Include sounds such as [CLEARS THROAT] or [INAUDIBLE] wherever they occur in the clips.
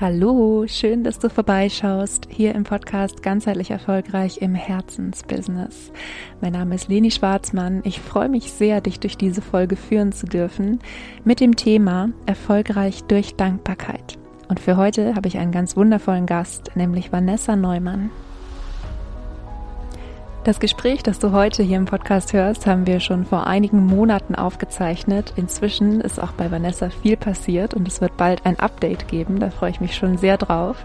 Hallo, schön, dass du vorbeischaust hier im Podcast Ganzheitlich Erfolgreich im Herzensbusiness. Mein Name ist Leni Schwarzmann. Ich freue mich sehr, dich durch diese Folge führen zu dürfen mit dem Thema Erfolgreich durch Dankbarkeit. Und für heute habe ich einen ganz wundervollen Gast, nämlich Vanessa Neumann. Das Gespräch, das du heute hier im Podcast hörst, haben wir schon vor einigen Monaten aufgezeichnet. Inzwischen ist auch bei Vanessa viel passiert und es wird bald ein Update geben. Da freue ich mich schon sehr drauf.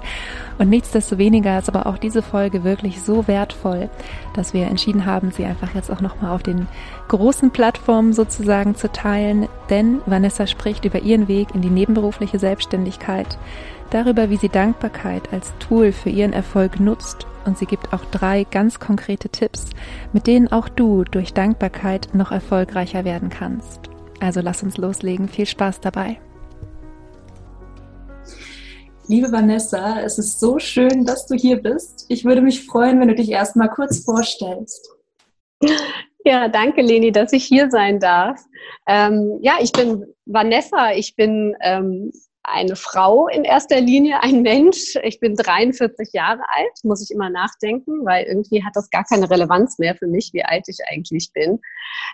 Und nichtsdestoweniger ist aber auch diese Folge wirklich so wertvoll, dass wir entschieden haben, sie einfach jetzt auch nochmal auf den großen Plattformen sozusagen zu teilen. Denn Vanessa spricht über ihren Weg in die nebenberufliche Selbstständigkeit, darüber, wie sie Dankbarkeit als Tool für ihren Erfolg nutzt und sie gibt auch drei ganz konkrete Tipps, mit denen auch du durch Dankbarkeit noch erfolgreicher werden kannst. Also lass uns loslegen. Viel Spaß dabei. Liebe Vanessa, es ist so schön, dass du hier bist. Ich würde mich freuen, wenn du dich erstmal kurz vorstellst. Ja, danke, Leni, dass ich hier sein darf. Ähm, ja, ich bin Vanessa. Ich bin ähm, eine Frau in erster Linie, ein Mensch. Ich bin 43 Jahre alt, muss ich immer nachdenken, weil irgendwie hat das gar keine Relevanz mehr für mich, wie alt ich eigentlich bin.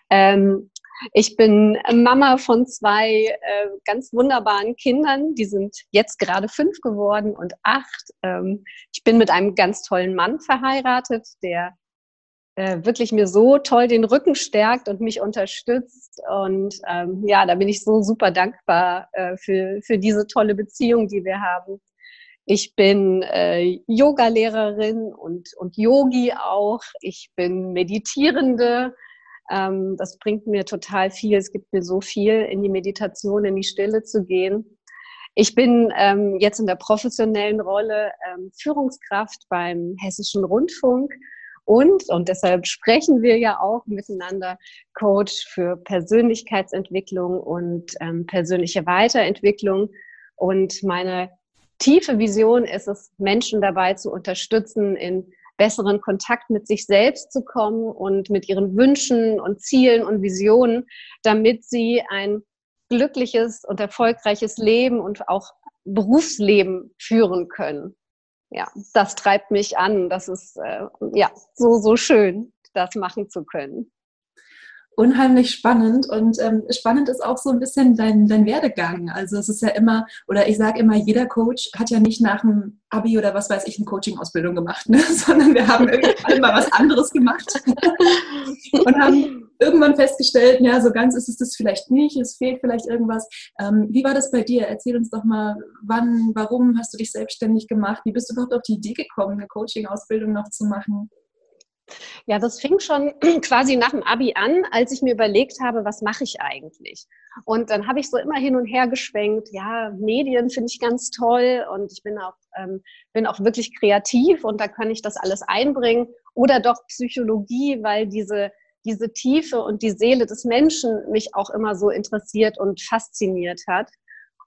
Ähm, ich bin Mama von zwei äh, ganz wunderbaren Kindern. Die sind jetzt gerade fünf geworden und acht. Ähm, ich bin mit einem ganz tollen Mann verheiratet, der äh, wirklich mir so toll den Rücken stärkt und mich unterstützt. Und ähm, ja, da bin ich so super dankbar äh, für, für diese tolle Beziehung, die wir haben. Ich bin äh, Yoga-Lehrerin und, und Yogi auch. Ich bin Meditierende. Ähm, das bringt mir total viel. Es gibt mir so viel, in die Meditation, in die Stille zu gehen. Ich bin ähm, jetzt in der professionellen Rolle ähm, Führungskraft beim Hessischen Rundfunk und, und deshalb sprechen wir ja auch miteinander, Coach für Persönlichkeitsentwicklung und ähm, persönliche Weiterentwicklung. Und meine tiefe Vision ist es, Menschen dabei zu unterstützen, in besseren Kontakt mit sich selbst zu kommen und mit ihren Wünschen und Zielen und Visionen, damit sie ein glückliches und erfolgreiches Leben und auch Berufsleben führen können ja, das treibt mich an. Das ist äh, ja so, so schön, das machen zu können. Unheimlich spannend und ähm, spannend ist auch so ein bisschen dein, dein Werdegang. Also es ist ja immer, oder ich sage immer, jeder Coach hat ja nicht nach dem Abi oder was weiß ich eine Coaching-Ausbildung gemacht, ne? [LAUGHS] sondern wir haben irgendwie mal was anderes gemacht [LAUGHS] und haben irgendwann festgestellt, ja, so ganz ist es das vielleicht nicht, es fehlt vielleicht irgendwas. Ähm, wie war das bei dir? Erzähl uns doch mal, wann, warum hast du dich selbstständig gemacht? Wie bist du überhaupt auf die Idee gekommen, eine Coaching-Ausbildung noch zu machen? Ja, das fing schon [CLEARS THROAT] quasi nach dem Abi an, als ich mir überlegt habe, was mache ich eigentlich? Und dann habe ich so immer hin und her geschwenkt, ja, Medien finde ich ganz toll und ich bin auch, ähm, bin auch wirklich kreativ und da kann ich das alles einbringen. Oder doch Psychologie, weil diese diese Tiefe und die Seele des Menschen mich auch immer so interessiert und fasziniert hat.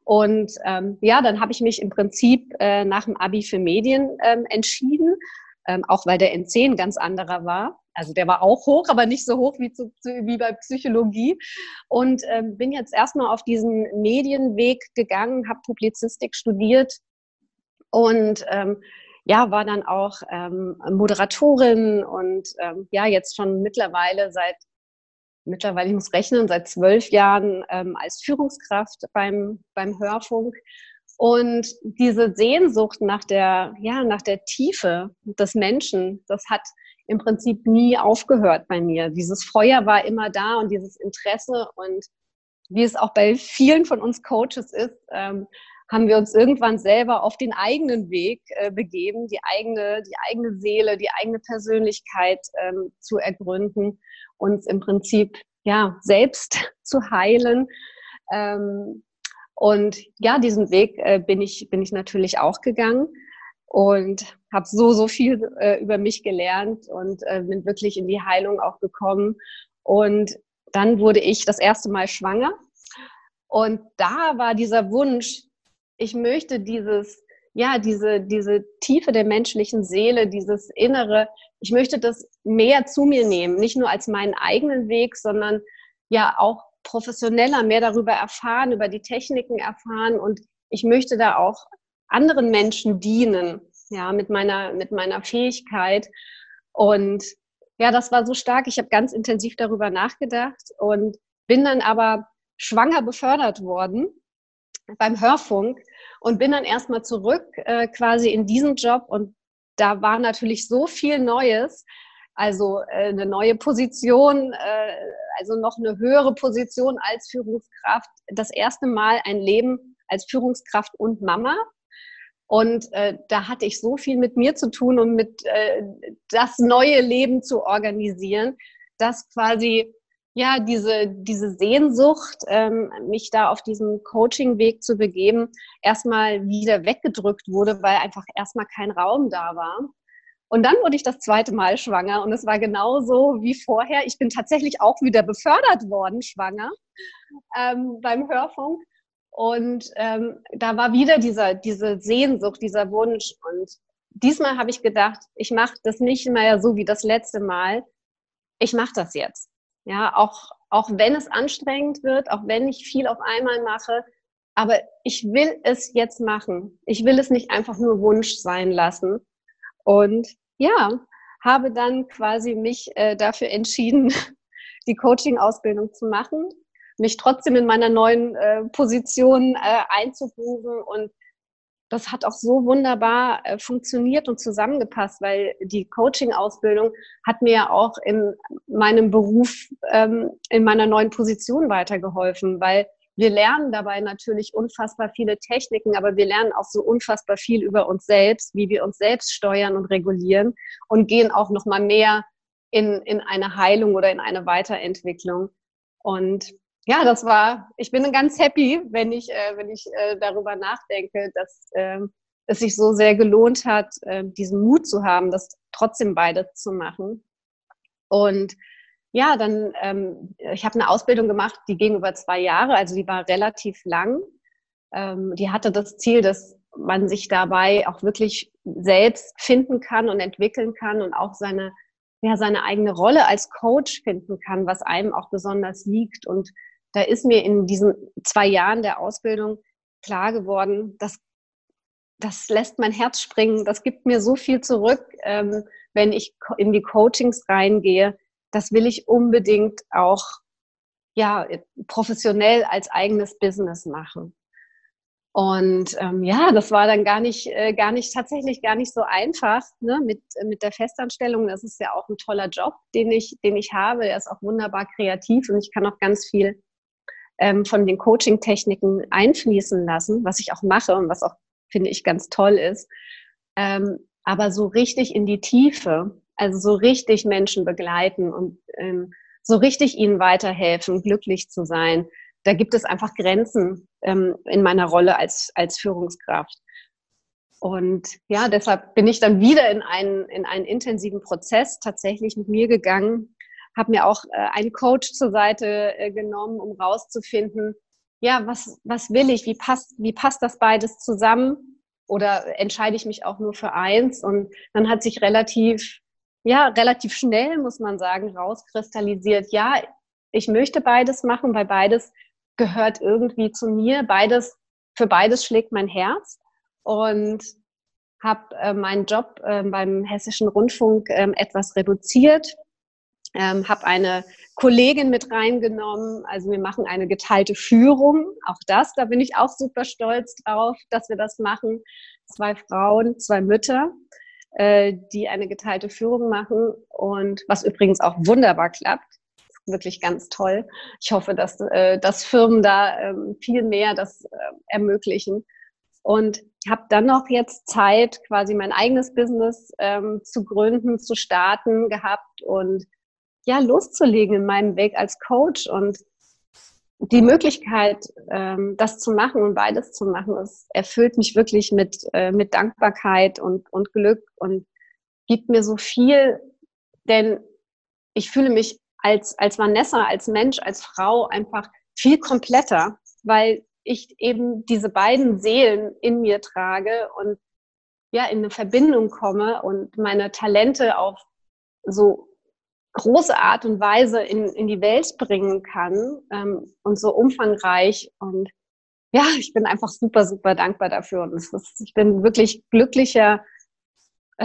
Und ähm, ja, dann habe ich mich im Prinzip äh, nach dem Abi für Medien ähm, entschieden, ähm, auch weil der N10 ein ganz anderer war. Also der war auch hoch, aber nicht so hoch wie, zu, wie bei Psychologie. Und ähm, bin jetzt erstmal auf diesen Medienweg gegangen, habe Publizistik studiert und ähm, ja, war dann auch ähm, Moderatorin und ähm, ja, jetzt schon mittlerweile seit, mittlerweile, ich muss rechnen, seit zwölf Jahren ähm, als Führungskraft beim, beim Hörfunk. Und diese Sehnsucht nach der, ja, nach der Tiefe des Menschen, das hat im Prinzip nie aufgehört bei mir. Dieses Feuer war immer da und dieses Interesse und wie es auch bei vielen von uns Coaches ist, ähm, haben wir uns irgendwann selber auf den eigenen Weg äh, begeben, die eigene, die eigene Seele, die eigene Persönlichkeit ähm, zu ergründen, uns im Prinzip ja selbst zu heilen. Ähm, und ja, diesen Weg äh, bin ich bin ich natürlich auch gegangen und habe so so viel äh, über mich gelernt und äh, bin wirklich in die Heilung auch gekommen. Und dann wurde ich das erste Mal schwanger. Und da war dieser Wunsch, ich möchte dieses, ja, diese, diese Tiefe der menschlichen Seele, dieses Innere, ich möchte das mehr zu mir nehmen, nicht nur als meinen eigenen Weg, sondern ja auch professioneller mehr darüber erfahren, über die Techniken erfahren und ich möchte da auch anderen Menschen dienen, ja, mit meiner, mit meiner Fähigkeit. Und ja, das war so stark. Ich habe ganz intensiv darüber nachgedacht und bin dann aber schwanger befördert worden beim Hörfunk und bin dann erstmal zurück äh, quasi in diesen Job und da war natürlich so viel Neues, also äh, eine neue Position, äh, also noch eine höhere Position als Führungskraft. Das erste Mal ein Leben als Führungskraft und Mama. Und äh, da hatte ich so viel mit mir zu tun, um mit äh, das neue Leben zu organisieren, dass quasi ja diese diese Sehnsucht, ähm, mich da auf diesen Coaching-Weg zu begeben, erstmal wieder weggedrückt wurde, weil einfach erstmal kein Raum da war. Und dann wurde ich das zweite Mal schwanger und es war genauso wie vorher. Ich bin tatsächlich auch wieder befördert worden, schwanger, ähm, beim Hörfunk. Und ähm, da war wieder dieser, diese Sehnsucht, dieser Wunsch. Und diesmal habe ich gedacht, ich mache das nicht mehr so wie das letzte Mal. Ich mache das jetzt. Ja, auch, auch wenn es anstrengend wird, auch wenn ich viel auf einmal mache, aber ich will es jetzt machen. Ich will es nicht einfach nur Wunsch sein lassen. Und ja, habe dann quasi mich äh, dafür entschieden, [LAUGHS] die Coaching-Ausbildung zu machen, mich trotzdem in meiner neuen äh, Position äh, einzugrooven und das hat auch so wunderbar äh, funktioniert und zusammengepasst, weil die Coaching-Ausbildung hat mir ja auch in meinem Beruf, ähm, in meiner neuen Position weitergeholfen, weil wir lernen dabei natürlich unfassbar viele Techniken, aber wir lernen auch so unfassbar viel über uns selbst, wie wir uns selbst steuern und regulieren und gehen auch noch mal mehr in, in eine Heilung oder in eine Weiterentwicklung. Und ja, das war, ich bin ganz happy, wenn ich, äh, wenn ich äh, darüber nachdenke, dass äh, es sich so sehr gelohnt hat, äh, diesen Mut zu haben, das trotzdem beides zu machen. Und ja, dann, ähm, ich habe eine Ausbildung gemacht, die ging über zwei Jahre, also die war relativ lang. Ähm, die hatte das Ziel, dass man sich dabei auch wirklich selbst finden kann und entwickeln kann und auch seine, ja, seine eigene Rolle als Coach finden kann, was einem auch besonders liegt. Und da ist mir in diesen zwei Jahren der Ausbildung klar geworden, dass das lässt mein Herz springen, das gibt mir so viel zurück, ähm, wenn ich in die Coachings reingehe, das will ich unbedingt auch ja, professionell als eigenes Business machen. Und ähm, ja, das war dann gar nicht, äh, gar nicht, tatsächlich gar nicht so einfach ne, mit, mit der Festanstellung. Das ist ja auch ein toller Job, den ich, den ich habe. Der ist auch wunderbar kreativ und ich kann auch ganz viel ähm, von den Coaching-Techniken einfließen lassen, was ich auch mache und was auch, finde ich, ganz toll ist. Ähm, aber so richtig in die Tiefe, also so richtig Menschen begleiten und ähm, so richtig ihnen weiterhelfen, glücklich zu sein. Da gibt es einfach Grenzen ähm, in meiner Rolle als, als Führungskraft. Und ja, deshalb bin ich dann wieder in einen, in einen intensiven Prozess tatsächlich mit mir gegangen, habe mir auch äh, einen Coach zur Seite äh, genommen, um rauszufinden, ja, was, was will ich, wie passt, wie passt das beides zusammen? Oder entscheide ich mich auch nur für eins? Und dann hat sich relativ ja, relativ schnell, muss man sagen, rauskristallisiert, ja, ich möchte beides machen, weil beides gehört irgendwie zu mir. Beides, für beides schlägt mein Herz und habe äh, meinen Job äh, beim Hessischen Rundfunk äh, etwas reduziert, ähm, habe eine Kollegin mit reingenommen. Also wir machen eine geteilte Führung. Auch das, da bin ich auch super stolz drauf, dass wir das machen. Zwei Frauen, zwei Mütter äh, die eine geteilte Führung machen und was übrigens auch wunderbar klappt. Wirklich ganz toll. Ich hoffe, dass, äh, dass Firmen da ähm, viel mehr das äh, ermöglichen. Und habe dann noch jetzt Zeit, quasi mein eigenes Business ähm, zu gründen, zu starten gehabt und ja, loszulegen in meinem Weg als Coach und die Möglichkeit, ähm, das zu machen und beides zu machen, es erfüllt mich wirklich mit, äh, mit Dankbarkeit und, und Glück und gibt mir so viel, denn ich fühle mich als, als Vanessa, als Mensch, als Frau einfach viel kompletter, weil ich eben diese beiden Seelen in mir trage und ja, in eine Verbindung komme und meine Talente auf so große Art und Weise in, in die Welt bringen kann ähm, und so umfangreich. Und ja, ich bin einfach super, super dankbar dafür. Und ist, ich bin wirklich glücklicher [LAUGHS]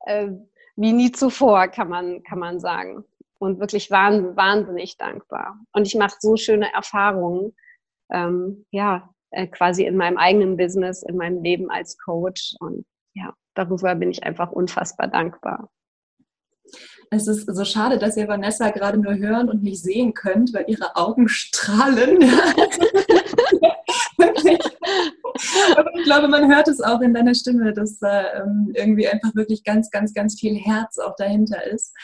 äh, wie nie zuvor, kann man, kann man sagen. Und wirklich wahnsinnig dankbar. Und ich mache so schöne Erfahrungen, ähm, ja, äh, quasi in meinem eigenen Business, in meinem Leben als Coach. Und ja, darüber bin ich einfach unfassbar dankbar. Es ist so schade, dass ihr Vanessa gerade nur hören und nicht sehen könnt, weil ihre Augen strahlen. Aber [LAUGHS] ich glaube, man hört es auch in deiner Stimme, dass da ähm, irgendwie einfach wirklich ganz, ganz, ganz viel Herz auch dahinter ist.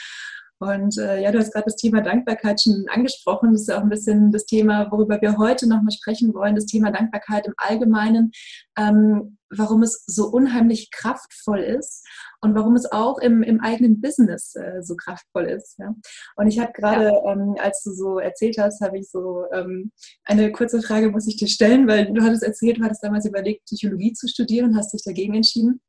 Und äh, ja, du hast gerade das Thema Dankbarkeit schon angesprochen. Das ist ja auch ein bisschen das Thema, worüber wir heute nochmal sprechen wollen, das Thema Dankbarkeit im Allgemeinen, ähm, warum es so unheimlich kraftvoll ist und warum es auch im, im eigenen Business äh, so kraftvoll ist. Ja? Und ich habe gerade, ja. ähm, als du so erzählt hast, habe ich so ähm, eine kurze Frage muss ich dir stellen, weil du hattest erzählt, du hattest damals überlegt, Psychologie zu studieren, hast dich dagegen entschieden.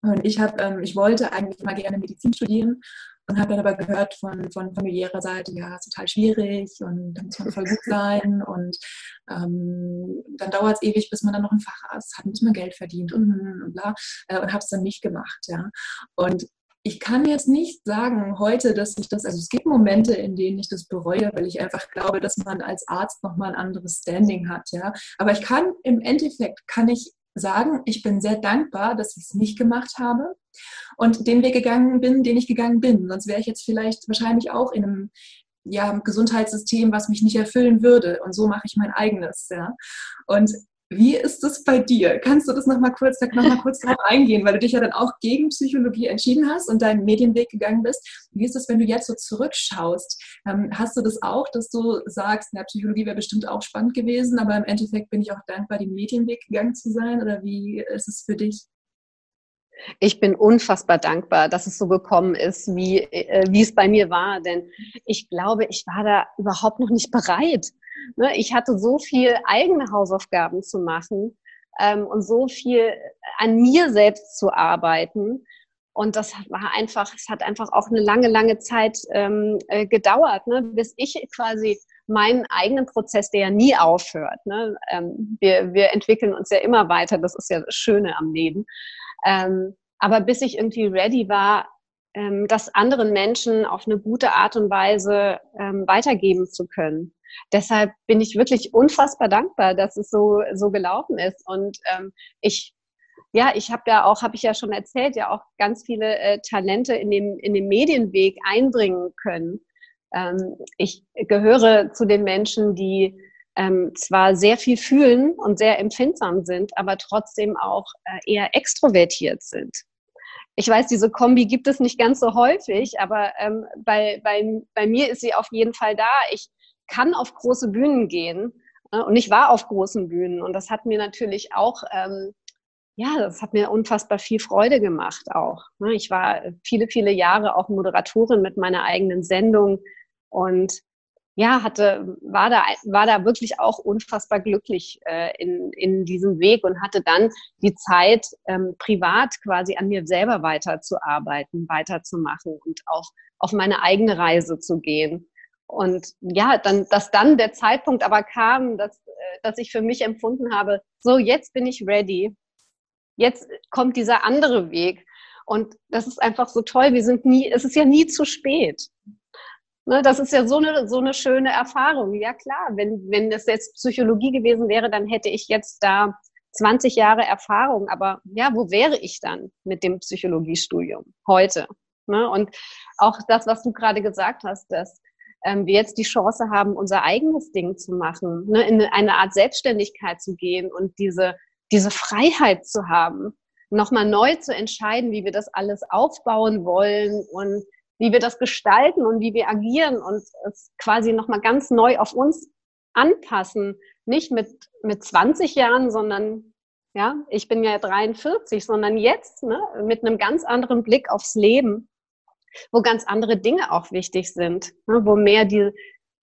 Und ich habe, ähm, ich wollte eigentlich mal gerne Medizin studieren und habe dann aber gehört von, von familiärer Seite, ja, ist total schwierig und da muss man voll gut sein und ähm, dann dauert es ewig, bis man dann noch einen Facharzt hat, bis man Geld verdient und, und bla äh, und habe es dann nicht gemacht, ja. Und ich kann jetzt nicht sagen heute, dass ich das, also es gibt Momente, in denen ich das bereue, weil ich einfach glaube, dass man als Arzt nochmal ein anderes Standing hat, ja. Aber ich kann im Endeffekt, kann ich sagen, ich bin sehr dankbar, dass ich es nicht gemacht habe und den Weg gegangen bin, den ich gegangen bin. Sonst wäre ich jetzt vielleicht wahrscheinlich auch in einem ja, Gesundheitssystem, was mich nicht erfüllen würde. Und so mache ich mein eigenes. Ja. Und wie ist es bei dir? Kannst du das nochmal kurz, noch mal kurz drauf [LAUGHS] eingehen, weil du dich ja dann auch gegen Psychologie entschieden hast und deinen Medienweg gegangen bist. Wie ist es, wenn du jetzt so zurückschaust? Ähm, hast du das auch, dass du sagst, na, Psychologie wäre bestimmt auch spannend gewesen, aber im Endeffekt bin ich auch dankbar, den Medienweg gegangen zu sein? Oder wie ist es für dich? Ich bin unfassbar dankbar, dass es so gekommen ist, wie, äh, wie es bei mir war. Denn ich glaube, ich war da überhaupt noch nicht bereit. Ne? Ich hatte so viel eigene Hausaufgaben zu machen ähm, und so viel an mir selbst zu arbeiten. Und das war einfach, es hat einfach auch eine lange, lange Zeit ähm, äh, gedauert, ne? bis ich quasi meinen eigenen Prozess, der ja nie aufhört. Ne? Ähm, wir, wir entwickeln uns ja immer weiter, das ist ja das Schöne am Leben. Ähm, aber bis ich irgendwie ready war, ähm, das anderen Menschen auf eine gute Art und Weise ähm, weitergeben zu können. Deshalb bin ich wirklich unfassbar dankbar, dass es so, so gelaufen ist. Und ähm, ich, ja, ich habe ja auch, habe ich ja schon erzählt, ja auch ganz viele äh, Talente in dem, in dem Medienweg einbringen können. Ähm, ich gehöre zu den Menschen, die ähm, zwar sehr viel fühlen und sehr empfindsam sind, aber trotzdem auch äh, eher extrovertiert sind. Ich weiß, diese Kombi gibt es nicht ganz so häufig, aber ähm, bei, bei, bei mir ist sie auf jeden Fall da. Ich kann auf große Bühnen gehen äh, und ich war auf großen Bühnen und das hat mir natürlich auch, ähm, ja, das hat mir unfassbar viel Freude gemacht auch. Ne? Ich war viele, viele Jahre auch Moderatorin mit meiner eigenen Sendung und ja, hatte, war da, war da wirklich auch unfassbar glücklich äh, in, in diesem Weg und hatte dann die Zeit, ähm, privat quasi an mir selber weiterzuarbeiten, weiterzumachen und auch auf meine eigene Reise zu gehen. Und ja, dann, dass dann der Zeitpunkt aber kam, dass, äh, dass ich für mich empfunden habe, so jetzt bin ich ready. Jetzt kommt dieser andere Weg. Und das ist einfach so toll. Wir sind nie, es ist ja nie zu spät. Ne, das ist ja so eine, so eine schöne Erfahrung. Ja klar, wenn, wenn das jetzt Psychologie gewesen wäre, dann hätte ich jetzt da 20 Jahre Erfahrung. Aber ja, wo wäre ich dann mit dem Psychologiestudium heute? Ne? Und auch das, was du gerade gesagt hast, dass ähm, wir jetzt die Chance haben, unser eigenes Ding zu machen, ne? in eine Art Selbstständigkeit zu gehen und diese, diese Freiheit zu haben, nochmal neu zu entscheiden, wie wir das alles aufbauen wollen und wie wir das gestalten und wie wir agieren und es quasi nochmal ganz neu auf uns anpassen. Nicht mit, mit 20 Jahren, sondern, ja, ich bin ja 43, sondern jetzt, ne, mit einem ganz anderen Blick aufs Leben, wo ganz andere Dinge auch wichtig sind, ne, wo mehr die,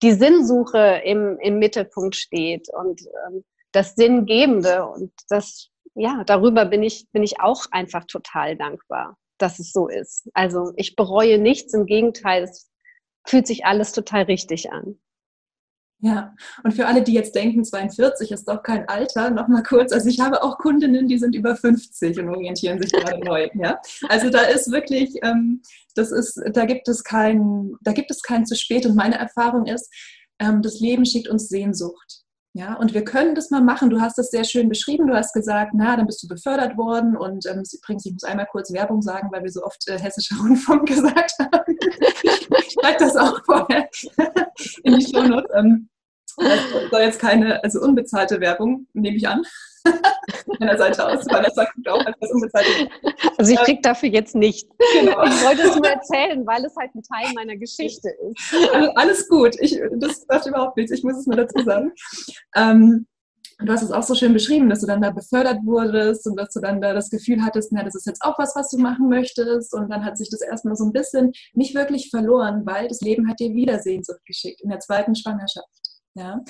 die Sinnsuche im, im Mittelpunkt steht und ähm, das Sinngebende und das, ja, darüber bin ich, bin ich auch einfach total dankbar dass es so ist. Also ich bereue nichts, im Gegenteil, es fühlt sich alles total richtig an. Ja, und für alle, die jetzt denken, 42 ist doch kein Alter, nochmal kurz, also ich habe auch Kundinnen, die sind über 50 und orientieren sich gerade neu. Ja? Also da ist wirklich, ähm, das ist, da gibt es kein, da gibt es kein zu spät und meine Erfahrung ist, ähm, das Leben schickt uns Sehnsucht. Ja, und wir können das mal machen. Du hast das sehr schön beschrieben. Du hast gesagt, na, dann bist du befördert worden. Und ähm, übrigens, ich muss einmal kurz Werbung sagen, weil wir so oft äh, hessischer Rundfunk [LAUGHS] gesagt haben. ich schreibe das auch vorher in die Shownotes. Ähm, das soll jetzt keine, also unbezahlte Werbung, nehme ich an. Meiner Seite aus, das sagt auch etwas unbezahlte. Also ich kriege dafür jetzt nicht. Genau. Ich wollte es nur erzählen, weil es halt ein Teil meiner Geschichte ist. Also alles gut. Ich, das macht überhaupt nichts. Ich muss es nur dazu sagen. Ähm, du hast es auch so schön beschrieben, dass du dann da befördert wurdest und dass du dann da das Gefühl hattest, na, das ist jetzt auch was, was du machen möchtest. Und dann hat sich das erstmal so ein bisschen nicht wirklich verloren, weil das Leben hat dir wieder Sehnsucht geschickt in der zweiten Schwangerschaft. Ja?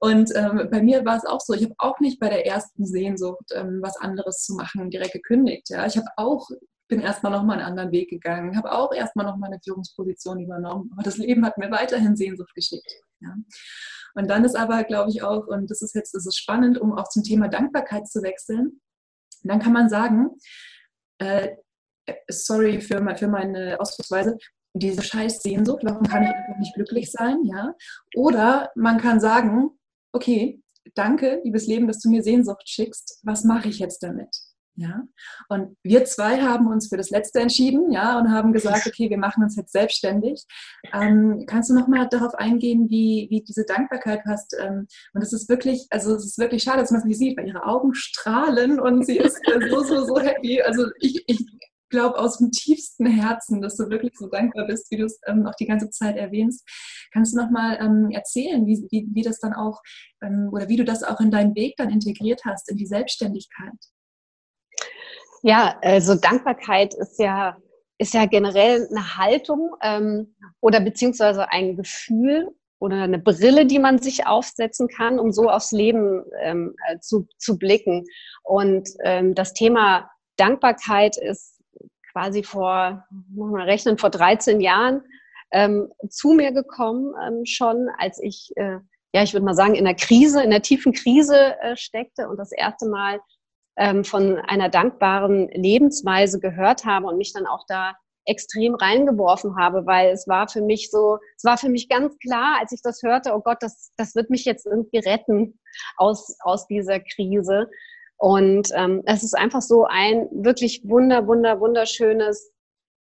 Und ähm, bei mir war es auch so, ich habe auch nicht bei der ersten Sehnsucht ähm, was anderes zu machen direkt gekündigt. Ja? Ich habe auch bin erstmal nochmal einen anderen Weg gegangen, habe auch erstmal nochmal eine Führungsposition übernommen. Aber das Leben hat mir weiterhin Sehnsucht geschickt. Ja. Und dann ist aber, glaube ich, auch, und das ist jetzt das ist spannend, um auch zum Thema Dankbarkeit zu wechseln, dann kann man sagen, äh, sorry für, für meine Ausdrucksweise, diese scheiß Sehnsucht, warum kann ich einfach nicht glücklich sein, ja? Oder man kann sagen, okay, danke, liebes Leben, dass du mir Sehnsucht schickst, was mache ich jetzt damit? Ja, und wir zwei haben uns für das Letzte entschieden, ja, und haben gesagt, okay, wir machen uns jetzt selbstständig. Ähm, kannst du noch mal darauf eingehen, wie, wie diese Dankbarkeit hast? Ähm, und es ist wirklich, also es ist wirklich schade, dass man es nicht sieht, weil ihre Augen strahlen und sie ist so, so, so happy. Also ich, ich glaube aus dem tiefsten Herzen, dass du wirklich so dankbar bist, wie du es ähm, auch die ganze Zeit erwähnst. Kannst du noch mal ähm, erzählen, wie, wie, wie das dann auch ähm, oder wie du das auch in deinen Weg dann integriert hast in die Selbstständigkeit? Ja, also Dankbarkeit ist ja ist ja generell eine Haltung ähm, oder beziehungsweise ein Gefühl oder eine Brille, die man sich aufsetzen kann, um so aufs Leben ähm, äh, zu, zu blicken. Und ähm, das Thema Dankbarkeit ist quasi vor, muss man rechnen, vor 13 Jahren ähm, zu mir gekommen ähm, schon, als ich, äh, ja, ich würde mal sagen, in der Krise, in der tiefen Krise äh, steckte und das erste Mal ähm, von einer dankbaren Lebensweise gehört habe und mich dann auch da extrem reingeworfen habe, weil es war für mich so, es war für mich ganz klar, als ich das hörte, oh Gott, das, das wird mich jetzt irgendwie retten aus, aus dieser Krise. Und ähm, es ist einfach so ein wirklich wunder, wunder, wunderschönes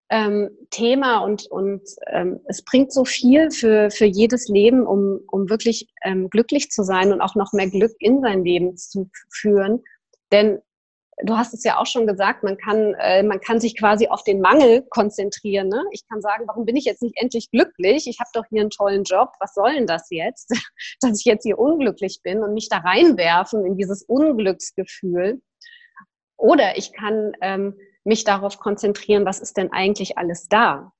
ähm, Thema und, und ähm, es bringt so viel für, für jedes Leben, um, um wirklich ähm, glücklich zu sein und auch noch mehr Glück in sein Leben zu führen. Denn du hast es ja auch schon gesagt, man kann, äh, man kann sich quasi auf den Mangel konzentrieren. Ne? Ich kann sagen, warum bin ich jetzt nicht endlich glücklich? Ich habe doch hier einen tollen Job. Was soll denn das jetzt, [LAUGHS] dass ich jetzt hier unglücklich bin und mich da reinwerfen in dieses Unglücksgefühl? Oder ich kann ähm, mich darauf konzentrieren, was ist denn eigentlich alles da?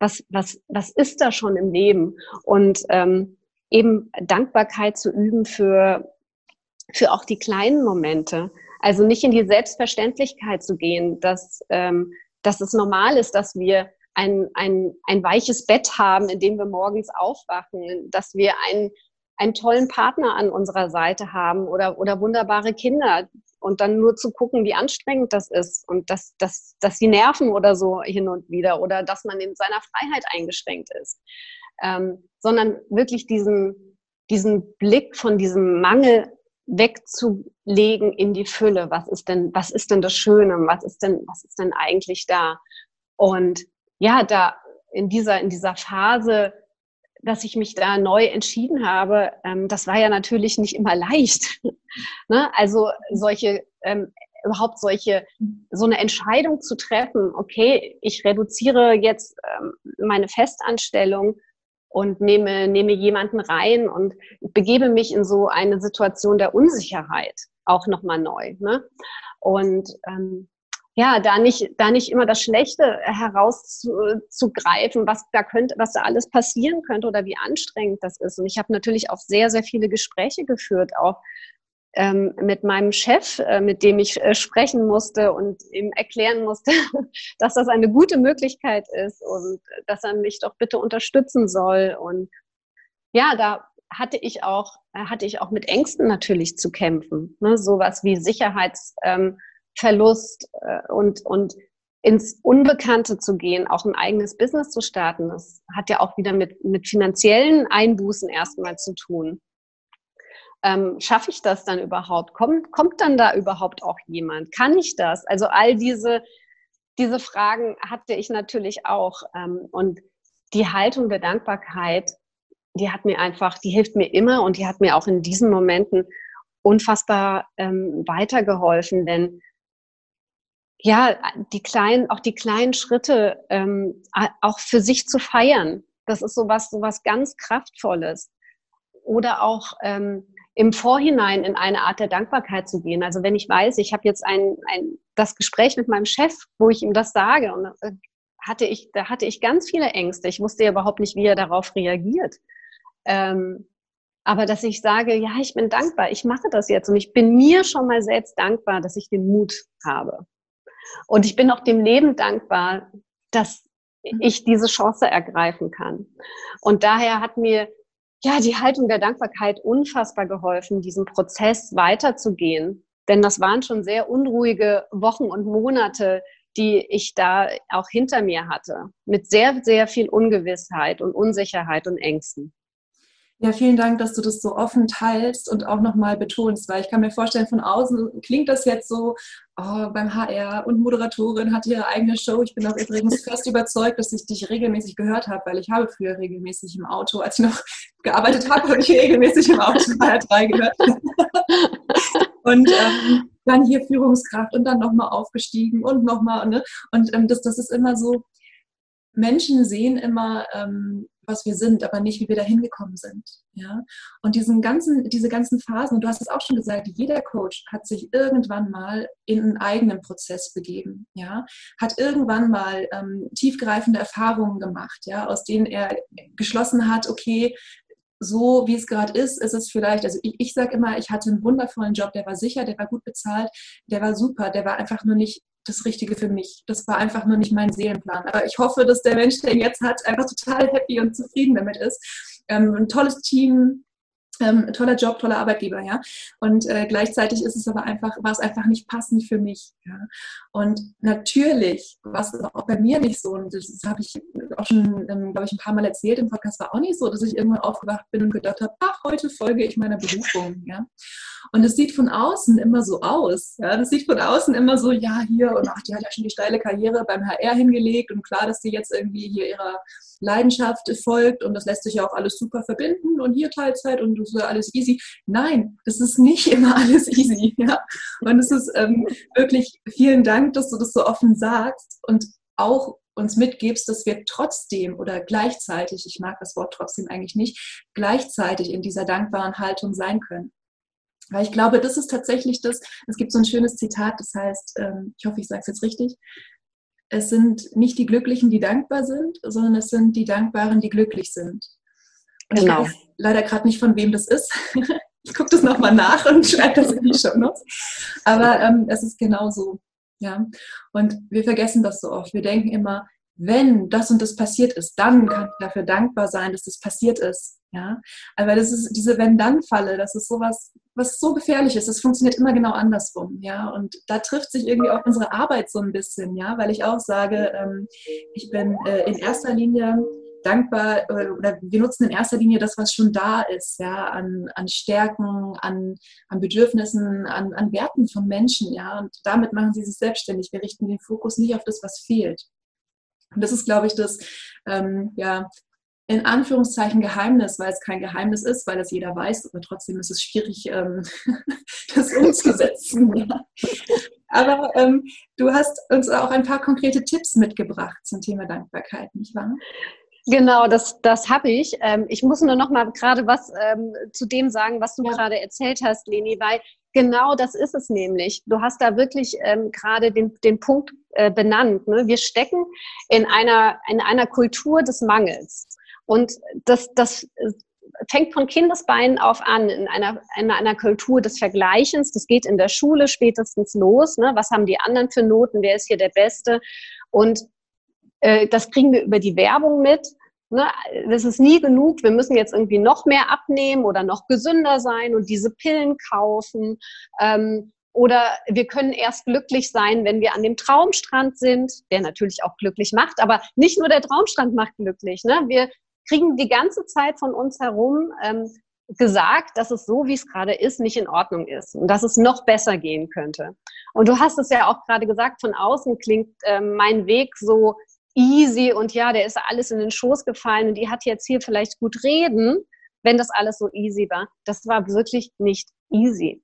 Was, was, was ist da schon im Leben? Und ähm, eben Dankbarkeit zu üben für, für auch die kleinen Momente also nicht in die Selbstverständlichkeit zu gehen, dass, ähm, dass es normal ist, dass wir ein, ein, ein weiches Bett haben, in dem wir morgens aufwachen, dass wir einen, einen tollen Partner an unserer Seite haben oder, oder wunderbare Kinder und dann nur zu gucken, wie anstrengend das ist und dass, dass, dass sie nerven oder so hin und wieder oder dass man in seiner Freiheit eingeschränkt ist, ähm, sondern wirklich diesen, diesen Blick von diesem Mangel wegzulegen in die Fülle. Was ist denn, was ist denn das Schöne? Was ist denn, was ist denn eigentlich da? Und ja, da in dieser, in dieser Phase, dass ich mich da neu entschieden habe, ähm, das war ja natürlich nicht immer leicht. [LAUGHS] ne? Also solche, ähm, überhaupt solche, so eine Entscheidung zu treffen, okay, ich reduziere jetzt ähm, meine Festanstellung und nehme, nehme jemanden rein und begebe mich in so eine Situation der Unsicherheit auch nochmal neu. Ne? Und ähm, ja, da nicht, da nicht immer das Schlechte herauszugreifen, was da könnte, was da alles passieren könnte oder wie anstrengend das ist. Und ich habe natürlich auch sehr, sehr viele Gespräche geführt, auch ähm, mit meinem Chef, äh, mit dem ich äh, sprechen musste und ihm erklären musste, [LAUGHS] dass das eine gute Möglichkeit ist und dass er mich doch bitte unterstützen soll. Und ja, da hatte ich auch, hatte ich auch mit Ängsten natürlich zu kämpfen. Ne? Sowas wie Sicherheitsverlust ähm, äh, und, und ins Unbekannte zu gehen, auch ein eigenes Business zu starten. Das hat ja auch wieder mit, mit finanziellen Einbußen erstmal zu tun. Ähm, schaffe ich das dann überhaupt? Kommt, kommt dann da überhaupt auch jemand? Kann ich das? Also all diese, diese Fragen hatte ich natürlich auch. Ähm, und die Haltung der Dankbarkeit, die hat mir einfach, die hilft mir immer und die hat mir auch in diesen Momenten unfassbar ähm, weitergeholfen, denn ja, die kleinen, auch die kleinen Schritte ähm, auch für sich zu feiern, das ist sowas, sowas ganz kraftvolles. Oder auch ähm, im Vorhinein in eine Art der Dankbarkeit zu gehen. Also wenn ich weiß, ich habe jetzt ein, ein das Gespräch mit meinem Chef, wo ich ihm das sage und äh, hatte ich, da hatte ich ganz viele Ängste. Ich wusste ja überhaupt nicht, wie er darauf reagiert. Ähm, aber dass ich sage, ja, ich bin dankbar, ich mache das jetzt und ich bin mir schon mal selbst dankbar, dass ich den Mut habe. Und ich bin auch dem Leben dankbar, dass mhm. ich diese Chance ergreifen kann. Und daher hat mir ja die Haltung der Dankbarkeit unfassbar geholfen, diesen Prozess weiterzugehen. Denn das waren schon sehr unruhige Wochen und Monate, die ich da auch hinter mir hatte, mit sehr, sehr viel Ungewissheit und Unsicherheit und Ängsten. Ja, vielen Dank, dass du das so offen teilst und auch nochmal betonst, weil ich kann mir vorstellen, von außen klingt das jetzt so, oh, beim HR und Moderatorin hat ihre eigene Show. Ich bin auch übrigens [LAUGHS] fest überzeugt, dass ich dich regelmäßig gehört habe, weil ich habe früher regelmäßig im Auto, als ich noch [LAUGHS] gearbeitet habe, habe ich regelmäßig im Auto HR3 gehört. [LAUGHS] und ähm, dann hier Führungskraft und dann nochmal aufgestiegen und nochmal. Ne? Und ähm, das, das ist immer so, Menschen sehen immer, ähm, was wir sind, aber nicht, wie wir da hingekommen sind. Ja? Und diesen ganzen, diese ganzen Phasen, und du hast es auch schon gesagt, jeder Coach hat sich irgendwann mal in einen eigenen Prozess begeben, ja? hat irgendwann mal ähm, tiefgreifende Erfahrungen gemacht, ja? aus denen er geschlossen hat, okay, so wie es gerade ist, ist es vielleicht, also ich, ich sage immer, ich hatte einen wundervollen Job, der war sicher, der war gut bezahlt, der war super, der war einfach nur nicht das Richtige für mich. Das war einfach nur nicht mein Seelenplan. Aber ich hoffe, dass der Mensch, der ihn jetzt hat, einfach total happy und zufrieden damit ist. Ähm, ein tolles Team, ähm, toller Job, toller Arbeitgeber, ja. Und äh, gleichzeitig ist es aber einfach, war es einfach nicht passend für mich. Ja? Und natürlich war es auch bei mir nicht so, und das habe ich auch schon, ähm, glaube ich, ein paar Mal erzählt im Podcast, war auch nicht so, dass ich irgendwann aufgewacht bin und gedacht habe, ach, heute folge ich meiner Berufung, ja. Und es sieht von außen immer so aus, ja. Das sieht von außen immer so, ja, hier, und ach, die hat ja schon die steile Karriere beim HR hingelegt und klar, dass die jetzt irgendwie hier ihrer Leidenschaft folgt und das lässt sich ja auch alles super verbinden und hier Teilzeit und das ist alles easy. Nein, es ist nicht [LAUGHS] immer alles easy. Ja? Und es ist ähm, wirklich vielen Dank, dass du das so offen sagst und auch uns mitgibst, dass wir trotzdem oder gleichzeitig, ich mag das Wort trotzdem eigentlich nicht, gleichzeitig in dieser dankbaren Haltung sein können. Weil ich glaube, das ist tatsächlich das, es gibt so ein schönes Zitat, das heißt, ähm, ich hoffe, ich sage es jetzt richtig, es sind nicht die Glücklichen, die dankbar sind, sondern es sind die Dankbaren, die glücklich sind. Und genau. ich weiß leider gerade nicht, von wem das ist. [LAUGHS] ich gucke das nochmal nach und schreibe das in die Show Notes. Aber ähm, es ist genau so. Ja? Und wir vergessen das so oft. Wir denken immer, wenn das und das passiert ist, dann kann ich dafür dankbar sein, dass das passiert ist. Ja, aber das ist diese Wenn-Dann-Falle, das ist sowas, was so gefährlich ist. Das funktioniert immer genau andersrum. Ja, und da trifft sich irgendwie auch unsere Arbeit so ein bisschen. Ja, weil ich auch sage, ähm, ich bin äh, in erster Linie dankbar äh, oder wir nutzen in erster Linie das, was schon da ist, ja, an, an Stärken, an, an Bedürfnissen, an, an Werten von Menschen, ja, und damit machen sie sich selbstständig. Wir richten den Fokus nicht auf das, was fehlt. Und das ist, glaube ich, das, ähm, ja, in Anführungszeichen Geheimnis, weil es kein Geheimnis ist, weil es jeder weiß, aber trotzdem ist es schwierig, ähm, [LAUGHS] das umzusetzen. Ja. Aber ähm, du hast uns auch ein paar konkrete Tipps mitgebracht zum Thema Dankbarkeit, nicht wahr? Genau, das, das habe ich. Ähm, ich muss nur noch mal gerade was ähm, zu dem sagen, was du ja. gerade erzählt hast, Leni, weil genau das ist es nämlich. Du hast da wirklich ähm, gerade den, den Punkt äh, benannt. Ne? Wir stecken in einer, in einer Kultur des Mangels. Und das, das fängt von Kindesbeinen auf an, in einer, in einer Kultur des Vergleichens. Das geht in der Schule spätestens los. Ne? Was haben die anderen für Noten? Wer ist hier der Beste? Und äh, das kriegen wir über die Werbung mit. Ne, das ist nie genug. Wir müssen jetzt irgendwie noch mehr abnehmen oder noch gesünder sein und diese Pillen kaufen. Ähm, oder wir können erst glücklich sein, wenn wir an dem Traumstrand sind, der natürlich auch glücklich macht. Aber nicht nur der Traumstrand macht glücklich. Ne? Wir kriegen die ganze Zeit von uns herum ähm, gesagt, dass es so, wie es gerade ist, nicht in Ordnung ist und dass es noch besser gehen könnte. Und du hast es ja auch gerade gesagt, von außen klingt ähm, mein Weg so easy und ja, der ist alles in den Schoß gefallen und die hat jetzt hier vielleicht gut reden, wenn das alles so easy war. Das war wirklich nicht easy.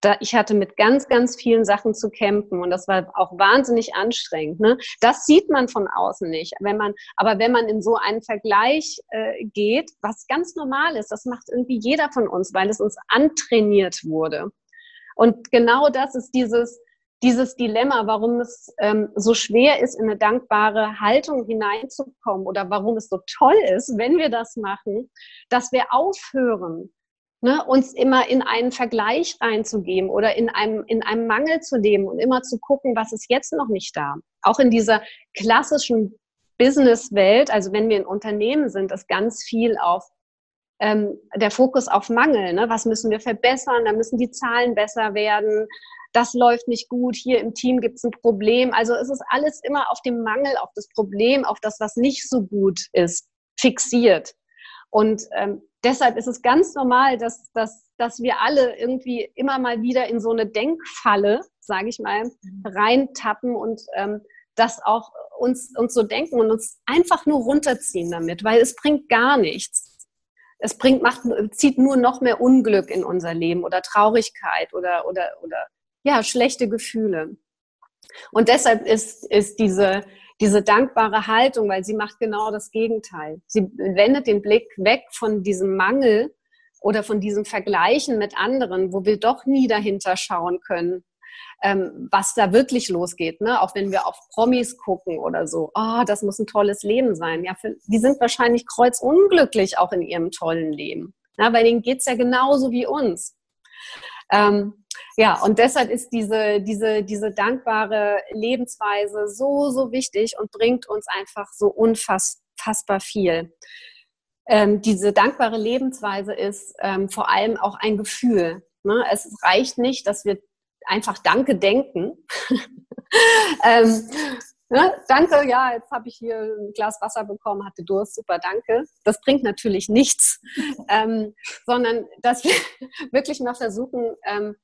Da, ich hatte mit ganz, ganz vielen Sachen zu kämpfen und das war auch wahnsinnig anstrengend. Ne? Das sieht man von außen nicht. Wenn man, aber wenn man in so einen Vergleich äh, geht, was ganz normal ist, das macht irgendwie jeder von uns, weil es uns antrainiert wurde. Und genau das ist dieses, dieses Dilemma, warum es ähm, so schwer ist, in eine dankbare Haltung hineinzukommen oder warum es so toll ist, wenn wir das machen, dass wir aufhören, ne, uns immer in einen Vergleich reinzugeben oder in einem, in einem Mangel zu leben und immer zu gucken, was ist jetzt noch nicht da. Auch in dieser klassischen Businesswelt, also wenn wir in Unternehmen sind, ist ganz viel auf ähm, der Fokus auf Mangel. Ne? Was müssen wir verbessern? Da müssen die Zahlen besser werden das läuft nicht gut, hier im Team gibt es ein Problem. Also es ist alles immer auf dem Mangel, auf das Problem, auf das, was nicht so gut ist, fixiert. Und ähm, deshalb ist es ganz normal, dass, dass, dass wir alle irgendwie immer mal wieder in so eine Denkfalle, sage ich mal, mhm. reintappen und ähm, das auch uns, uns so denken und uns einfach nur runterziehen damit, weil es bringt gar nichts. Es bringt, macht, zieht nur noch mehr Unglück in unser Leben oder Traurigkeit oder, oder, oder ja, schlechte Gefühle. Und deshalb ist, ist diese, diese dankbare Haltung, weil sie macht genau das Gegenteil. Sie wendet den Blick weg von diesem Mangel oder von diesem Vergleichen mit anderen, wo wir doch nie dahinter schauen können, ähm, was da wirklich losgeht. Ne? Auch wenn wir auf Promis gucken oder so, oh, das muss ein tolles Leben sein. Ja, für, die sind wahrscheinlich kreuzunglücklich auch in ihrem tollen Leben. Ja, bei denen geht's ja genauso wie uns. Ähm, ja, und deshalb ist diese, diese, diese dankbare Lebensweise so, so wichtig und bringt uns einfach so unfassbar viel. Ähm, diese dankbare Lebensweise ist ähm, vor allem auch ein Gefühl. Ne? Es reicht nicht, dass wir einfach Danke denken. [LAUGHS] ähm, ne? Danke, ja, jetzt habe ich hier ein Glas Wasser bekommen, hatte Durst, super, danke. Das bringt natürlich nichts, [LAUGHS] ähm, sondern dass wir [LAUGHS] wirklich mal versuchen, ähm,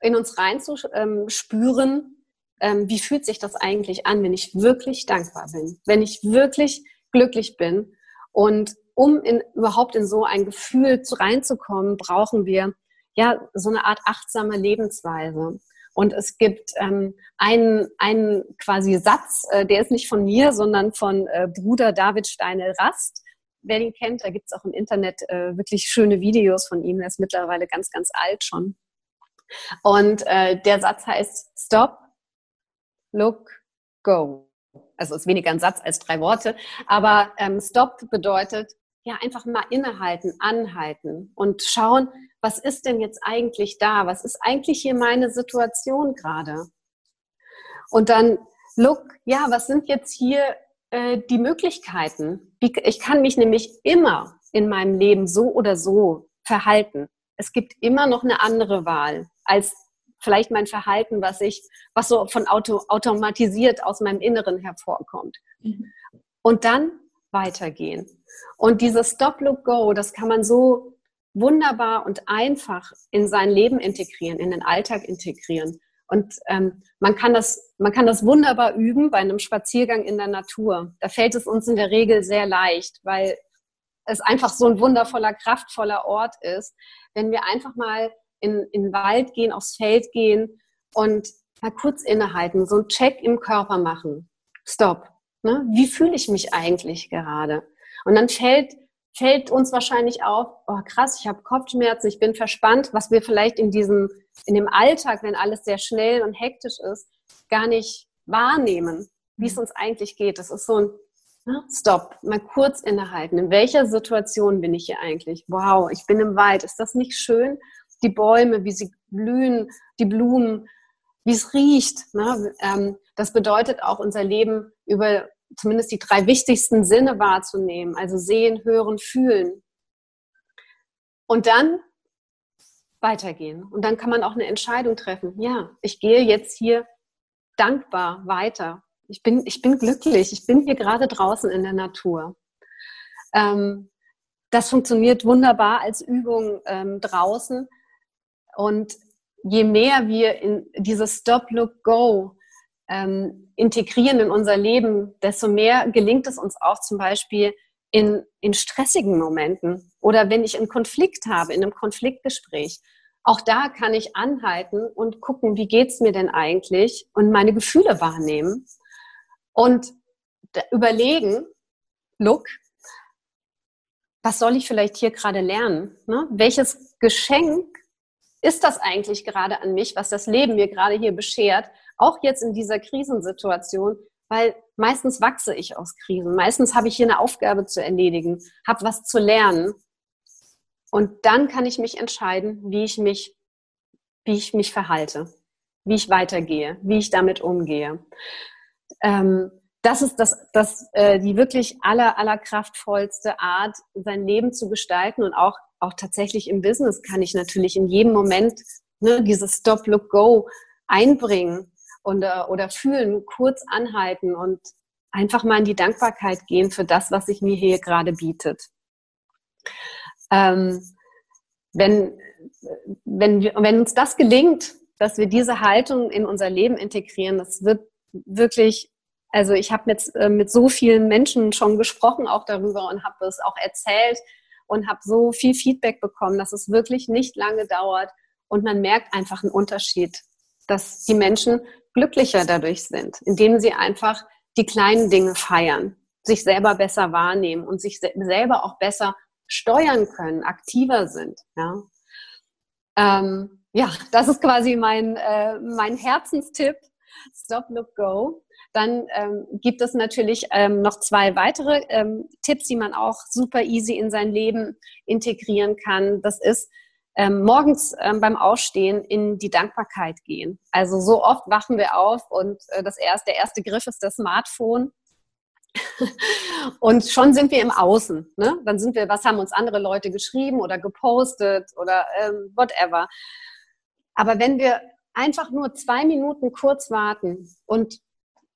in uns reinzuspüren, ähm, wie fühlt sich das eigentlich an, wenn ich wirklich dankbar bin, wenn ich wirklich glücklich bin. Und um in, überhaupt in so ein Gefühl zu, reinzukommen, brauchen wir ja so eine Art achtsame Lebensweise. Und es gibt ähm, einen, einen quasi Satz, äh, der ist nicht von mir, sondern von äh, Bruder David Steine Rast. Wer ihn kennt, da gibt es auch im Internet äh, wirklich schöne Videos von ihm. Er ist mittlerweile ganz, ganz alt schon. Und äh, der Satz heißt Stop, Look, Go. Also ist weniger ein Satz als drei Worte, aber ähm, Stop bedeutet ja einfach mal innehalten, anhalten und schauen, was ist denn jetzt eigentlich da? Was ist eigentlich hier meine Situation gerade? Und dann Look, ja, was sind jetzt hier äh, die Möglichkeiten? Ich kann mich nämlich immer in meinem Leben so oder so verhalten. Es gibt immer noch eine andere Wahl als vielleicht mein Verhalten, was ich, was so von auto, automatisiert aus meinem Inneren hervorkommt. Mhm. Und dann weitergehen. Und dieses Stop, Look, Go, das kann man so wunderbar und einfach in sein Leben integrieren, in den Alltag integrieren. Und ähm, man, kann das, man kann das wunderbar üben bei einem Spaziergang in der Natur. Da fällt es uns in der Regel sehr leicht, weil es einfach so ein wundervoller, kraftvoller Ort ist. Wenn wir einfach mal in, in den Wald gehen, aufs Feld gehen und mal kurz innehalten, so ein Check im Körper machen. Stopp. Ne? Wie fühle ich mich eigentlich gerade? Und dann fällt, fällt uns wahrscheinlich auf, oh krass, ich habe Kopfschmerzen, ich bin verspannt, was wir vielleicht in diesem, in dem Alltag, wenn alles sehr schnell und hektisch ist, gar nicht wahrnehmen, wie es uns eigentlich geht. Das ist so ein ne? Stopp, mal kurz innehalten. In welcher Situation bin ich hier eigentlich? Wow, ich bin im Wald. Ist das nicht schön? die Bäume, wie sie blühen, die Blumen, wie es riecht. Ne? Ähm, das bedeutet auch unser Leben über zumindest die drei wichtigsten Sinne wahrzunehmen, also sehen, hören, fühlen. Und dann weitergehen. Und dann kann man auch eine Entscheidung treffen. Ja, ich gehe jetzt hier dankbar weiter. Ich bin, ich bin glücklich. Ich bin hier gerade draußen in der Natur. Ähm, das funktioniert wunderbar als Übung ähm, draußen. Und je mehr wir in dieses Stop, Look, Go ähm, integrieren in unser Leben, desto mehr gelingt es uns auch zum Beispiel in, in stressigen Momenten oder wenn ich einen Konflikt habe, in einem Konfliktgespräch. Auch da kann ich anhalten und gucken, wie geht's mir denn eigentlich und meine Gefühle wahrnehmen und überlegen, look, was soll ich vielleicht hier gerade lernen? Ne? Welches Geschenk ist das eigentlich gerade an mich, was das Leben mir gerade hier beschert, auch jetzt in dieser Krisensituation, weil meistens wachse ich aus Krisen, meistens habe ich hier eine Aufgabe zu erledigen, habe was zu lernen. Und dann kann ich mich entscheiden, wie ich mich, wie ich mich verhalte, wie ich weitergehe, wie ich damit umgehe. Ähm, das ist das, das, äh, die wirklich aller, aller kraftvollste Art, sein Leben zu gestalten und auch, auch tatsächlich im Business kann ich natürlich in jedem Moment ne, dieses Stop, Look, Go einbringen und, äh, oder fühlen, kurz anhalten und einfach mal in die Dankbarkeit gehen für das, was sich mir hier gerade bietet. Ähm, wenn, wenn, wenn uns das gelingt, dass wir diese Haltung in unser Leben integrieren, das wird wirklich also ich habe mit, äh, mit so vielen Menschen schon gesprochen auch darüber und habe es auch erzählt und habe so viel Feedback bekommen, dass es wirklich nicht lange dauert und man merkt einfach einen Unterschied, dass die Menschen glücklicher dadurch sind, indem sie einfach die kleinen Dinge feiern, sich selber besser wahrnehmen und sich selber auch besser steuern können, aktiver sind. Ja, ähm, ja das ist quasi mein, äh, mein Herzenstipp. Stop, Look, Go. Dann ähm, gibt es natürlich ähm, noch zwei weitere ähm, Tipps, die man auch super easy in sein Leben integrieren kann. Das ist ähm, morgens ähm, beim Aufstehen in die Dankbarkeit gehen. Also so oft wachen wir auf und äh, das erste, der erste Griff ist das Smartphone. [LAUGHS] und schon sind wir im Außen. Ne? Dann sind wir, was haben uns andere Leute geschrieben oder gepostet oder ähm, whatever. Aber wenn wir einfach nur zwei Minuten kurz warten und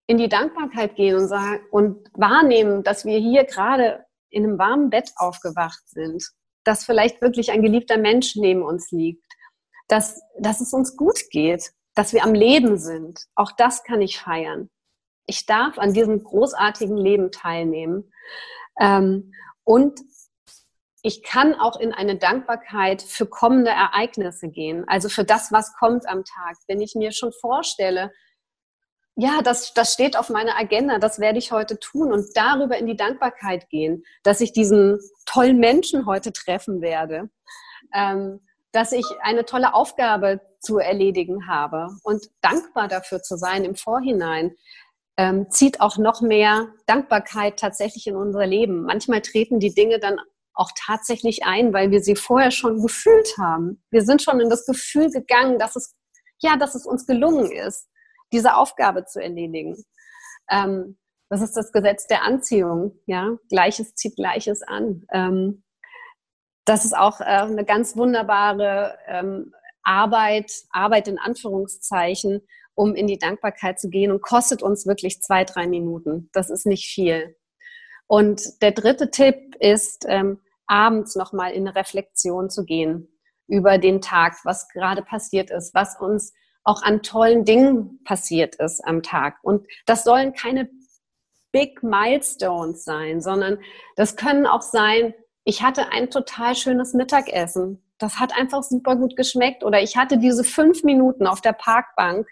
in die Dankbarkeit gehen und sagen und wahrnehmen, dass wir hier gerade in einem warmen Bett aufgewacht sind, dass vielleicht wirklich ein geliebter Mensch neben uns liegt, dass, dass es uns gut geht, dass wir am Leben sind. Auch das kann ich feiern. Ich darf an diesem großartigen Leben teilnehmen. Ähm, und ich kann auch in eine Dankbarkeit für kommende Ereignisse gehen, also für das, was kommt am Tag. Wenn ich mir schon vorstelle, ja, das, das steht auf meiner Agenda, das werde ich heute tun und darüber in die Dankbarkeit gehen, dass ich diesen tollen Menschen heute treffen werde, ähm, dass ich eine tolle Aufgabe zu erledigen habe und dankbar dafür zu sein im Vorhinein. Ähm, zieht auch noch mehr Dankbarkeit tatsächlich in unser Leben. Manchmal treten die Dinge dann auch tatsächlich ein, weil wir sie vorher schon gefühlt haben. Wir sind schon in das Gefühl gegangen, dass es, ja, dass es uns gelungen ist diese Aufgabe zu erledigen. Ähm, das ist das Gesetz der Anziehung. Ja, Gleiches zieht Gleiches an. Ähm, das ist auch äh, eine ganz wunderbare ähm, Arbeit, Arbeit in Anführungszeichen, um in die Dankbarkeit zu gehen und kostet uns wirklich zwei, drei Minuten. Das ist nicht viel. Und der dritte Tipp ist, ähm, abends nochmal in eine Reflexion zu gehen über den Tag, was gerade passiert ist, was uns auch an tollen Dingen passiert ist am Tag. Und das sollen keine Big Milestones sein, sondern das können auch sein, ich hatte ein total schönes Mittagessen. Das hat einfach super gut geschmeckt. Oder ich hatte diese fünf Minuten auf der Parkbank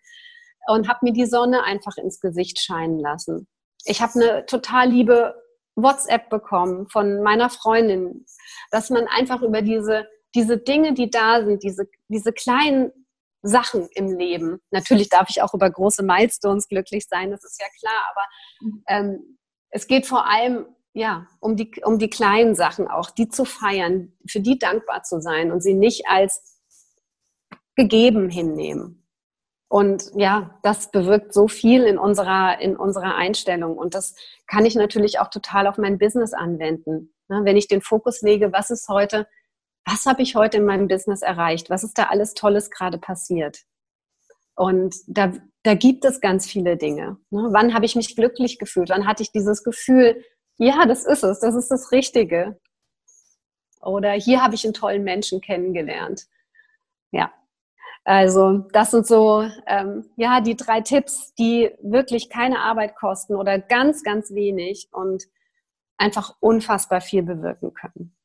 und habe mir die Sonne einfach ins Gesicht scheinen lassen. Ich habe eine total liebe WhatsApp bekommen von meiner Freundin, dass man einfach über diese, diese Dinge, die da sind, diese, diese kleinen Sachen im Leben. Natürlich darf ich auch über große Milestones glücklich sein, das ist ja klar, aber ähm, es geht vor allem ja, um die, um die kleinen Sachen auch, die zu feiern, für die dankbar zu sein und sie nicht als gegeben hinnehmen. Und ja, das bewirkt so viel in unserer, in unserer Einstellung. Und das kann ich natürlich auch total auf mein Business anwenden. Ne, wenn ich den Fokus lege, was ist heute, was habe ich heute in meinem Business erreicht? Was ist da alles Tolles gerade passiert? Und da, da gibt es ganz viele Dinge. Ne? Wann habe ich mich glücklich gefühlt? Wann hatte ich dieses Gefühl, ja, das ist es, das ist das Richtige. Oder hier habe ich einen tollen Menschen kennengelernt. Ja, also das sind so ähm, ja die drei Tipps, die wirklich keine Arbeit kosten oder ganz, ganz wenig und einfach unfassbar viel bewirken können.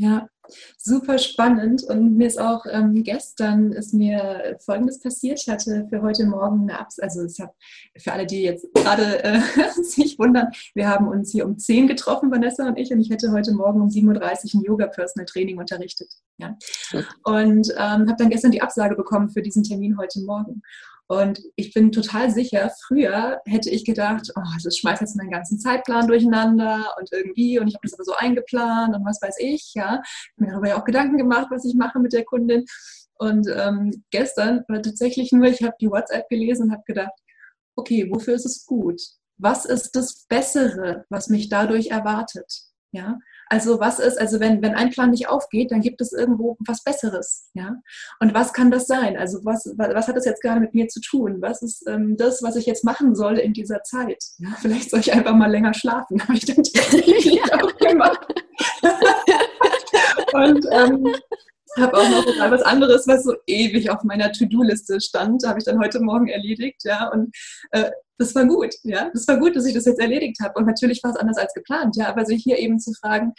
Ja, super spannend. Und mir ist auch ähm, gestern ist mir Folgendes passiert. Ich hatte für heute Morgen eine Abs also es hat für alle, die jetzt gerade äh, [LAUGHS] sich wundern, wir haben uns hier um 10 getroffen, Vanessa und ich, und ich hätte heute Morgen um 7.30 Uhr ein Yoga-Personal-Training unterrichtet. Ja. Und ähm, habe dann gestern die Absage bekommen für diesen Termin heute Morgen. Und ich bin total sicher, früher hätte ich gedacht, oh, das schmeißt jetzt meinen ganzen Zeitplan durcheinander und irgendwie, und ich habe das aber so eingeplant und was weiß ich, ja. Ich habe mir darüber ja auch Gedanken gemacht, was ich mache mit der Kundin. Und ähm, gestern war tatsächlich nur, ich habe die WhatsApp gelesen und habe gedacht, okay, wofür ist es gut? Was ist das Bessere, was mich dadurch erwartet? Ja, also was ist, also wenn, wenn ein Plan nicht aufgeht, dann gibt es irgendwo was Besseres. Ja? Und was kann das sein? Also was, was hat das jetzt gerade mit mir zu tun? Was ist ähm, das, was ich jetzt machen soll in dieser Zeit? Ja, vielleicht soll ich einfach mal länger schlafen, [LAUGHS] habe ich dann [LAUGHS] tatsächlich auch gemacht. [LAUGHS] Und ähm, habe auch noch total was anderes, was so ewig auf meiner To-Do-Liste stand, habe ich dann heute Morgen erledigt, ja, und äh, das war gut, ja, das war gut, dass ich das jetzt erledigt habe. Und natürlich war es anders als geplant, ja, aber sich hier eben zu fragen,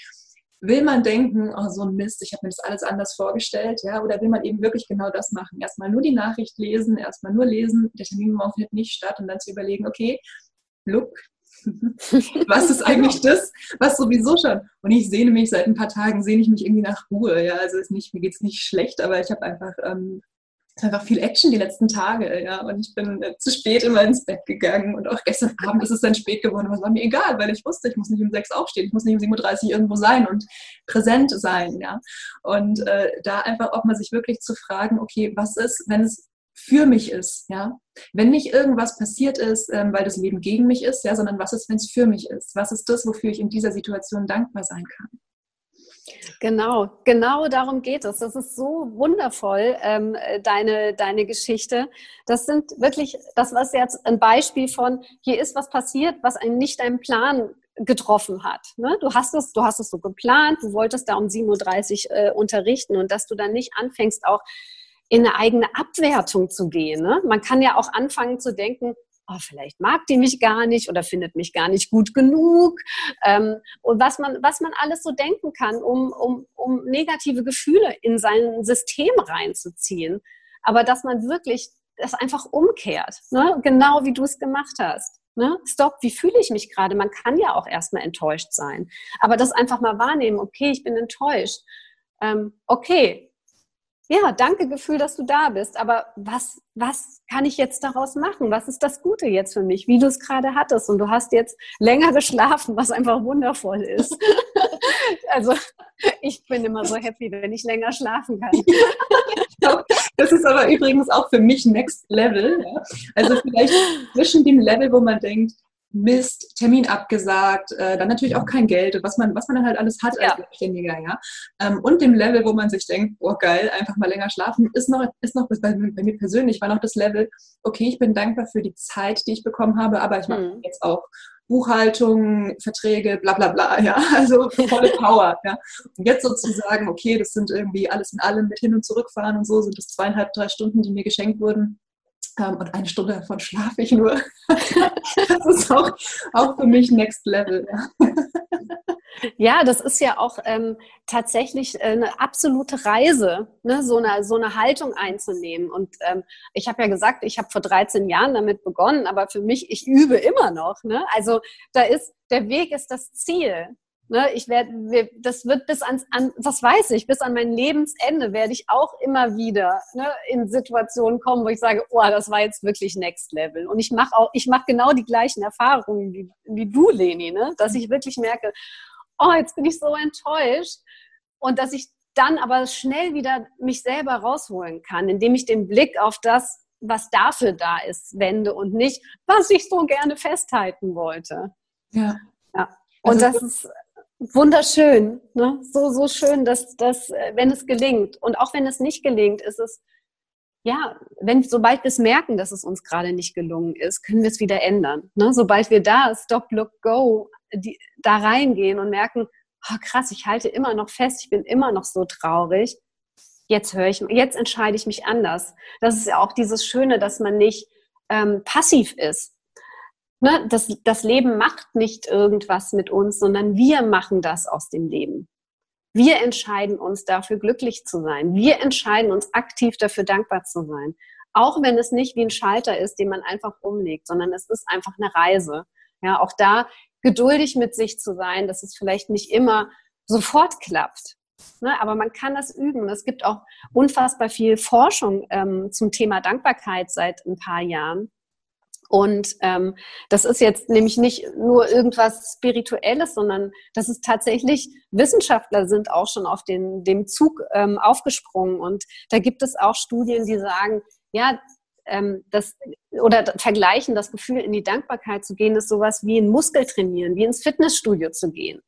will man denken, oh so ein Mist, ich habe mir das alles anders vorgestellt, ja, oder will man eben wirklich genau das machen, erstmal nur die Nachricht lesen, erstmal nur lesen, der Termin morgen findet nicht statt und dann zu überlegen, okay, look, [LAUGHS] was ist eigentlich das, was sowieso schon. Und ich sehne mich seit ein paar Tagen, sehne ich mich irgendwie nach Ruhe. Ja, also ist nicht, mir geht es nicht schlecht, aber ich habe einfach, ähm, einfach viel Action die letzten Tage. Ja, und ich bin äh, zu spät immer ins Bett gegangen. Und auch gestern Abend ist es dann spät geworden. Aber es war mir egal, weil ich wusste, ich muss nicht um sechs aufstehen, ich muss nicht um 7.30 Uhr irgendwo sein und präsent sein. Ja, und äh, da einfach auch mal sich wirklich zu fragen, okay, was ist, wenn es für mich ist, ja. Wenn nicht irgendwas passiert ist, ähm, weil das Leben gegen mich ist, ja, sondern was ist, wenn es für mich ist? Was ist das, wofür ich in dieser Situation dankbar sein kann? Genau, genau darum geht es. Das ist so wundervoll, ähm, deine, deine Geschichte. Das sind wirklich, das war jetzt ein Beispiel von, hier ist was passiert, was einen nicht deinen Plan getroffen hat. Ne? Du hast es, du hast es so geplant, du wolltest da um 7.30 Uhr äh, unterrichten und dass du dann nicht anfängst, auch in eine eigene Abwertung zu gehen. Ne? Man kann ja auch anfangen zu denken, oh, vielleicht mag die mich gar nicht oder findet mich gar nicht gut genug. Ähm, und was man, was man alles so denken kann, um, um, um negative Gefühle in sein System reinzuziehen. Aber dass man wirklich das einfach umkehrt, ne? genau wie du es gemacht hast. Ne? Stopp, wie fühle ich mich gerade? Man kann ja auch erstmal enttäuscht sein. Aber das einfach mal wahrnehmen, okay, ich bin enttäuscht. Ähm, okay, ja, danke Gefühl, dass du da bist. Aber was, was kann ich jetzt daraus machen? Was ist das Gute jetzt für mich? Wie du es gerade hattest. Und du hast jetzt länger [LAUGHS] geschlafen, was einfach wundervoll ist. [LAUGHS] also ich bin immer so happy, wenn ich länger schlafen kann. [LAUGHS] das ist aber übrigens auch für mich Next Level. Also vielleicht zwischen dem Level, wo man denkt, Mist, Termin abgesagt, äh, dann natürlich auch kein Geld und was man, was man dann halt alles hat als ja. Selbstständiger, ja. Ähm, und dem Level, wo man sich denkt, oh geil, einfach mal länger schlafen, ist noch, ist noch bei, bei, mir persönlich war noch das Level, okay, ich bin dankbar für die Zeit, die ich bekommen habe, aber ich mache mhm. jetzt auch Buchhaltung, Verträge, bla bla bla, ja, [LAUGHS] also volle [LAUGHS] Power, ja. Und jetzt sozusagen, okay, das sind irgendwie alles in allem mit hin und zurückfahren und so, sind das zweieinhalb, drei Stunden, die mir geschenkt wurden und eine Stunde davon schlafe ich nur. [LAUGHS] das ist auch, auch für mich Next Level. Ja, das ist ja auch ähm, tatsächlich äh, eine absolute Reise, ne? so, eine, so eine Haltung einzunehmen. Und ähm, ich habe ja gesagt, ich habe vor 13 Jahren damit begonnen, aber für mich, ich übe immer noch. Ne? Also da ist, der Weg ist das Ziel. Ne, ich werde, das wird bis ans, an, das weiß ich, bis an mein Lebensende werde ich auch immer wieder ne, in Situationen kommen, wo ich sage, oh, das war jetzt wirklich Next Level. Und ich mache auch, ich mache genau die gleichen Erfahrungen wie, wie du, Leni, ne, dass ich wirklich merke, oh, jetzt bin ich so enttäuscht und dass ich dann aber schnell wieder mich selber rausholen kann, indem ich den Blick auf das was dafür da ist, wende und nicht, was ich so gerne festhalten wollte. Ja. ja. Und also, das ist wunderschön, ne? so, so schön, dass, dass, äh, wenn es gelingt und auch wenn es nicht gelingt, ist es, ja, wenn, sobald wir es merken, dass es uns gerade nicht gelungen ist, können wir es wieder ändern. Ne? Sobald wir da, Stop, Look, Go, die, da reingehen und merken, oh, krass, ich halte immer noch fest, ich bin immer noch so traurig, jetzt höre ich, jetzt entscheide ich mich anders. Das ist ja auch dieses Schöne, dass man nicht ähm, passiv ist. Ne? Das, das Leben macht nicht irgendwas mit uns, sondern wir machen das aus dem Leben. Wir entscheiden uns dafür, glücklich zu sein. Wir entscheiden uns aktiv dafür, dankbar zu sein. Auch wenn es nicht wie ein Schalter ist, den man einfach umlegt, sondern es ist einfach eine Reise. Ja, auch da geduldig mit sich zu sein, dass es vielleicht nicht immer sofort klappt. Ne? Aber man kann das üben. Es gibt auch unfassbar viel Forschung ähm, zum Thema Dankbarkeit seit ein paar Jahren. Und ähm, das ist jetzt nämlich nicht nur irgendwas Spirituelles, sondern das ist tatsächlich, Wissenschaftler sind auch schon auf den, dem Zug ähm, aufgesprungen. Und da gibt es auch Studien, die sagen, ja, ähm, das oder vergleichen, das Gefühl in die Dankbarkeit zu gehen, ist sowas wie ein Muskel trainieren, wie ins Fitnessstudio zu gehen.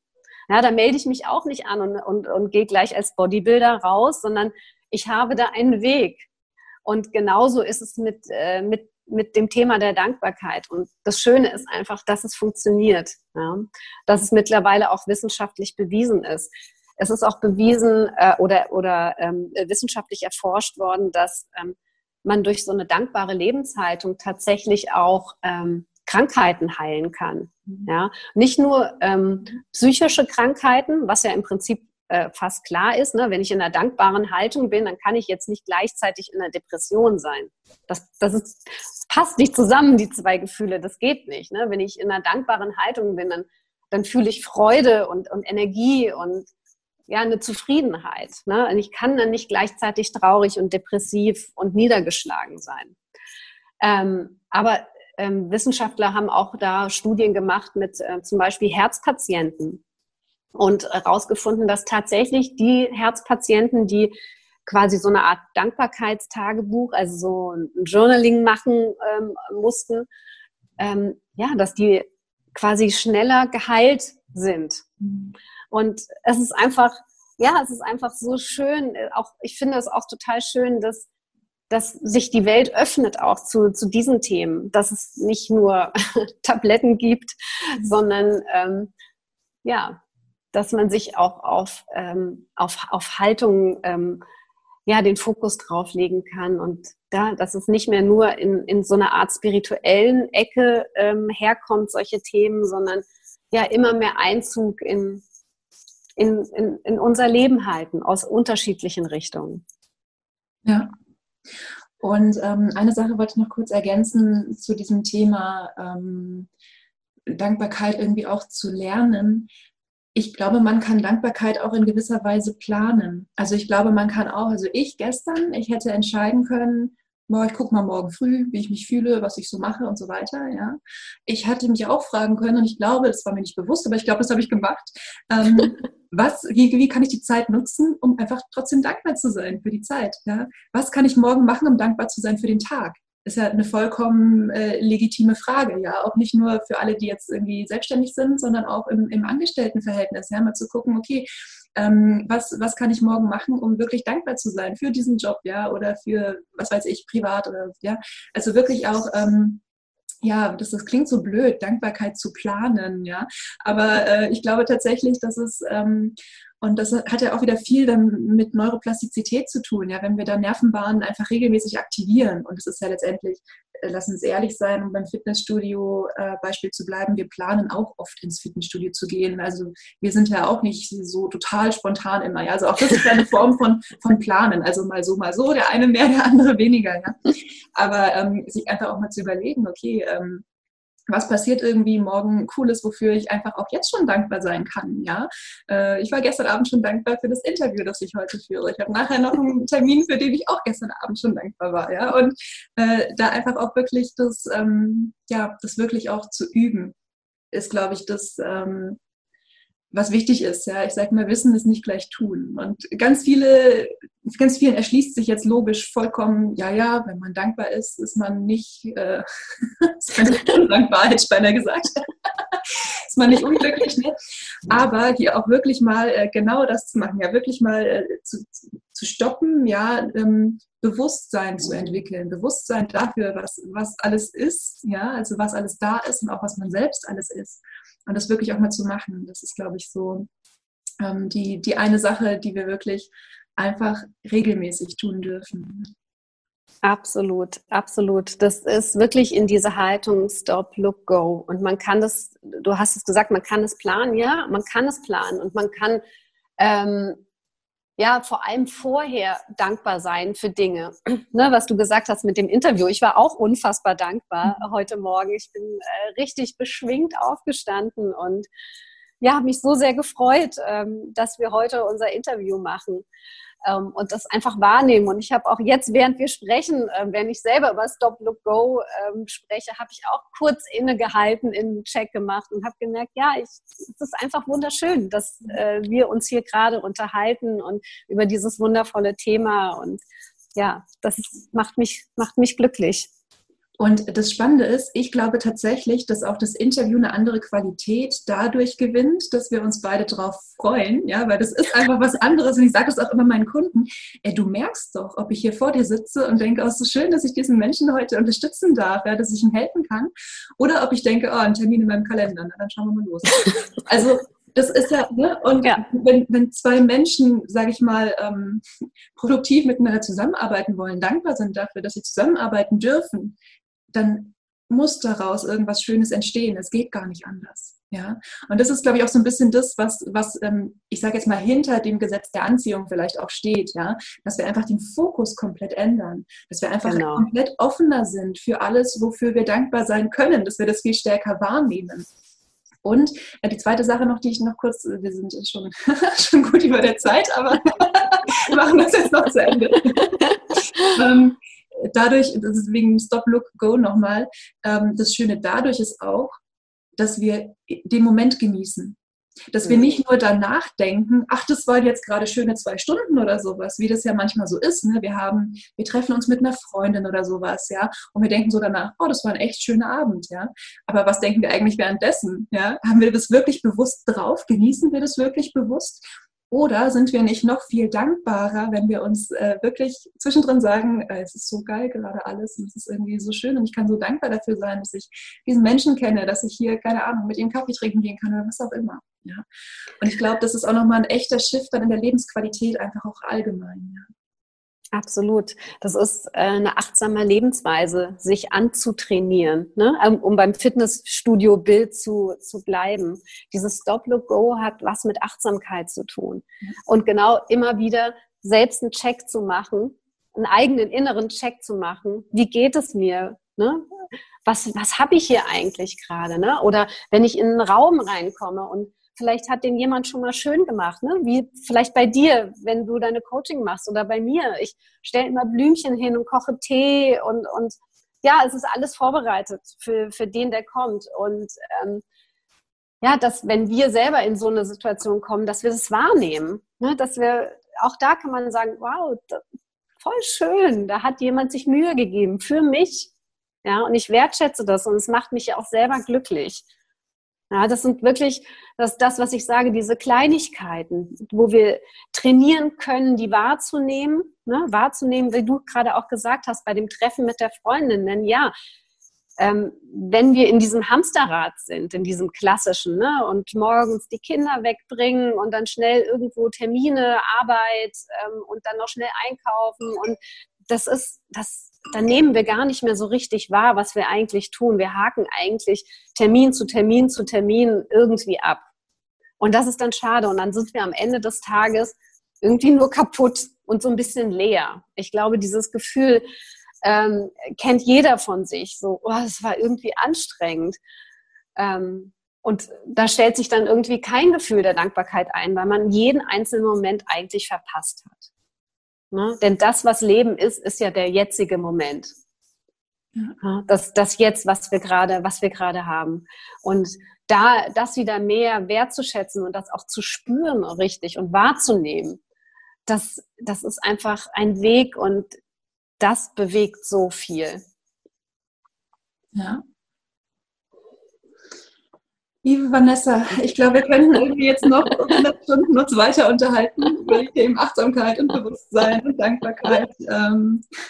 Ja, da melde ich mich auch nicht an und, und, und gehe gleich als Bodybuilder raus, sondern ich habe da einen Weg. Und genauso ist es mit, äh, mit, mit dem Thema der Dankbarkeit. Und das Schöne ist einfach, dass es funktioniert, ja? dass es mittlerweile auch wissenschaftlich bewiesen ist. Es ist auch bewiesen äh, oder, oder ähm, wissenschaftlich erforscht worden, dass ähm, man durch so eine dankbare Lebenshaltung tatsächlich auch ähm, Krankheiten heilen kann. Ja, nicht nur ähm, psychische Krankheiten, was ja im Prinzip äh, fast klar ist. Ne? Wenn ich in einer dankbaren Haltung bin, dann kann ich jetzt nicht gleichzeitig in einer Depression sein. Das, das ist, passt nicht zusammen, die zwei Gefühle. Das geht nicht. Ne? Wenn ich in einer dankbaren Haltung bin, dann, dann fühle ich Freude und, und Energie und ja, eine Zufriedenheit. Ne? Und ich kann dann nicht gleichzeitig traurig und depressiv und niedergeschlagen sein. Ähm, aber ähm, Wissenschaftler haben auch da Studien gemacht mit äh, zum Beispiel Herzpatienten und herausgefunden, dass tatsächlich die Herzpatienten, die quasi so eine Art Dankbarkeitstagebuch, also so ein Journaling machen ähm, mussten, ähm, ja, dass die quasi schneller geheilt sind. Und es ist einfach, ja, es ist einfach so schön. Auch ich finde es auch total schön, dass dass sich die Welt öffnet auch zu, zu diesen Themen, dass es nicht nur [LAUGHS] Tabletten gibt, sondern ähm, ja, dass man sich auch auf, ähm, auf, auf Haltung ähm, ja, den Fokus drauf legen kann und da, dass es nicht mehr nur in, in so einer Art spirituellen Ecke ähm, herkommt, solche Themen, sondern ja immer mehr Einzug in, in, in, in unser Leben halten aus unterschiedlichen Richtungen. Ja. Und ähm, eine Sache wollte ich noch kurz ergänzen zu diesem Thema ähm, Dankbarkeit irgendwie auch zu lernen. Ich glaube, man kann Dankbarkeit auch in gewisser Weise planen. Also ich glaube, man kann auch, also ich gestern, ich hätte entscheiden können, boah, ich gucke mal morgen früh, wie ich mich fühle, was ich so mache und so weiter. Ja. Ich hatte mich auch fragen können und ich glaube, das war mir nicht bewusst, aber ich glaube, das habe ich gemacht. Ähm, [LAUGHS] was, wie, wie kann ich die Zeit nutzen, um einfach trotzdem dankbar zu sein für die Zeit? Ja? Was kann ich morgen machen, um dankbar zu sein für den Tag? Ist ja eine vollkommen äh, legitime Frage, ja. Auch nicht nur für alle, die jetzt irgendwie selbstständig sind, sondern auch im, im Angestelltenverhältnis, ja, mal zu gucken, okay, ähm, was, was kann ich morgen machen, um wirklich dankbar zu sein für diesen Job, ja, oder für, was weiß ich, privat oder, ja. Also wirklich auch, ähm, ja, das, das klingt so blöd, Dankbarkeit zu planen, ja. Aber äh, ich glaube tatsächlich, dass es ähm, und das hat ja auch wieder viel dann mit Neuroplastizität zu tun, ja, wenn wir da Nervenbahnen einfach regelmäßig aktivieren. Und es ist ja letztendlich, äh, lass uns ehrlich sein, um beim Fitnessstudio äh, Beispiel zu bleiben, wir planen auch oft ins Fitnessstudio zu gehen. Also wir sind ja auch nicht so total spontan immer. Ja? Also auch das ist eine Form von, von Planen. Also mal so, mal so, der eine mehr, der andere weniger. Ja? Aber ähm, sich einfach auch mal zu überlegen, okay, ähm, was passiert irgendwie morgen Cooles, wofür ich einfach auch jetzt schon dankbar sein kann. Ja, äh, ich war gestern Abend schon dankbar für das Interview, das ich heute führe. Ich habe nachher noch einen [LAUGHS] Termin, für den ich auch gestern Abend schon dankbar war. Ja, und äh, da einfach auch wirklich das, ähm, ja, das wirklich auch zu üben, ist, glaube ich, das, ähm, was wichtig ist. Ja, ich sage mal, Wissen ist nicht gleich tun. Und ganz viele, ganz vielen erschließt sich jetzt logisch vollkommen, ja, ja, wenn man dankbar ist, ist man nicht, äh, [LAUGHS] ist man nicht hätte ich gesagt. [LAUGHS] ist man nicht unglücklich, ne? Aber hier auch wirklich mal äh, genau das zu machen, ja, wirklich mal äh, zu, zu stoppen, ja, ähm, Bewusstsein zu entwickeln, Bewusstsein dafür, was, was alles ist, ja, also was alles da ist und auch was man selbst alles ist. Und das wirklich auch mal zu machen, das ist, glaube ich, so ähm, die, die eine Sache, die wir wirklich einfach regelmäßig tun dürfen. Absolut, absolut. Das ist wirklich in dieser Haltung Stop, Look, Go. Und man kann das, du hast es gesagt, man kann es planen, ja, man kann es planen und man kann ähm, ja vor allem vorher dankbar sein für Dinge. [CLEARS THROAT] Ne, was du gesagt hast mit dem Interview. Ich war auch unfassbar dankbar mhm. heute Morgen. Ich bin äh, richtig beschwingt aufgestanden und ja, habe mich so sehr gefreut, ähm, dass wir heute unser Interview machen ähm, und das einfach wahrnehmen. Und ich habe auch jetzt, während wir sprechen, äh, wenn ich selber über Stop, Look, Go ähm, spreche, habe ich auch kurz innegehalten, in Check gemacht und habe gemerkt, ja, ich, es ist einfach wunderschön, dass äh, wir uns hier gerade unterhalten und über dieses wundervolle Thema. Und ja, das macht mich, macht mich glücklich. Und das Spannende ist, ich glaube tatsächlich, dass auch das Interview eine andere Qualität dadurch gewinnt, dass wir uns beide darauf freuen, ja, weil das ist einfach was anderes. Und ich sage das auch immer meinen Kunden, ey, du merkst doch, ob ich hier vor dir sitze und denke, oh, ist so schön, dass ich diesen Menschen heute unterstützen darf, ja, dass ich ihm helfen kann, oder ob ich denke, oh, ein Termin in meinem Kalender, na, dann schauen wir mal los. Also das ist ja, ne? Und ja. Wenn, wenn zwei Menschen, sage ich mal, ähm, produktiv miteinander zusammenarbeiten wollen, dankbar sind dafür, dass sie zusammenarbeiten dürfen, dann muss daraus irgendwas Schönes entstehen. Es geht gar nicht anders. Ja, und das ist, glaube ich, auch so ein bisschen das, was, was ähm, ich sage jetzt mal hinter dem Gesetz der Anziehung vielleicht auch steht, ja, dass wir einfach den Fokus komplett ändern, dass wir einfach genau. komplett offener sind für alles, wofür wir dankbar sein können, dass wir das viel stärker wahrnehmen. Und äh, die zweite Sache noch, die ich noch kurz, wir sind schon, [LAUGHS] schon gut über der Zeit, aber wir [LAUGHS] machen das jetzt noch zu Ende. [LAUGHS] ähm, dadurch, das ist wegen Stop, Look, Go nochmal, ähm, das Schöne dadurch ist auch, dass wir den Moment genießen. Dass wir nicht nur danach denken, ach, das waren jetzt gerade schöne zwei Stunden oder sowas, wie das ja manchmal so ist. Ne? Wir haben, wir treffen uns mit einer Freundin oder sowas, ja, und wir denken so danach, oh, das war ein echt schöner Abend, ja. Aber was denken wir eigentlich währenddessen? Ja? Haben wir das wirklich bewusst drauf? Genießen wir das wirklich bewusst? Oder sind wir nicht noch viel dankbarer, wenn wir uns äh, wirklich zwischendrin sagen, äh, es ist so geil gerade alles und es ist irgendwie so schön und ich kann so dankbar dafür sein, dass ich diesen Menschen kenne, dass ich hier, keine Ahnung, mit ihm Kaffee trinken gehen kann oder was auch immer. Ja? Und ich glaube, das ist auch nochmal ein echter Shift dann in der Lebensqualität, einfach auch allgemein. Ja? Absolut. Das ist äh, eine achtsame Lebensweise, sich anzutrainieren, ne? Ähm, um beim Fitnessstudio-Bild zu, zu bleiben. Dieses Stop-Look-Go hat was mit Achtsamkeit zu tun. Und genau immer wieder selbst einen Check zu machen, einen eigenen inneren Check zu machen. Wie geht es mir? Ne? Was, was habe ich hier eigentlich gerade? Ne? Oder wenn ich in einen Raum reinkomme und Vielleicht hat den jemand schon mal schön gemacht, ne? wie vielleicht bei dir, wenn du deine Coaching machst oder bei mir. Ich stelle immer Blümchen hin und koche Tee und, und ja, es ist alles vorbereitet für, für den, der kommt. Und ähm, ja, dass wenn wir selber in so eine Situation kommen, dass wir das wahrnehmen, ne? dass wir, auch da kann man sagen, wow, voll schön, da hat jemand sich Mühe gegeben für mich. Ja, und ich wertschätze das und es macht mich auch selber glücklich. Ja, das sind wirklich das, das, was ich sage, diese Kleinigkeiten, wo wir trainieren können, die wahrzunehmen, ne? wahrzunehmen, wie du gerade auch gesagt hast, bei dem Treffen mit der Freundin. Denn ja, ähm, wenn wir in diesem Hamsterrad sind, in diesem klassischen, ne, und morgens die Kinder wegbringen und dann schnell irgendwo Termine, Arbeit ähm, und dann noch schnell einkaufen und das ist, das dann nehmen wir gar nicht mehr so richtig wahr, was wir eigentlich tun. Wir haken eigentlich Termin zu Termin zu Termin irgendwie ab. Und das ist dann schade. Und dann sind wir am Ende des Tages irgendwie nur kaputt und so ein bisschen leer. Ich glaube, dieses Gefühl ähm, kennt jeder von sich. So, oh, es war irgendwie anstrengend. Ähm, und da stellt sich dann irgendwie kein Gefühl der Dankbarkeit ein, weil man jeden einzelnen Moment eigentlich verpasst hat. Ne? Denn das, was Leben ist, ist ja der jetzige Moment. Ja. Das, das Jetzt, was wir gerade, was wir gerade haben. Und da das wieder mehr wertzuschätzen und das auch zu spüren richtig und wahrzunehmen, das, das ist einfach ein Weg und das bewegt so viel. Ja. Liebe Vanessa, ich glaube, wir könnten irgendwie jetzt noch 100 Stunden uns weiter unterhalten über die Themen Achtsamkeit und Bewusstsein und Dankbarkeit. Ähm, [LAUGHS]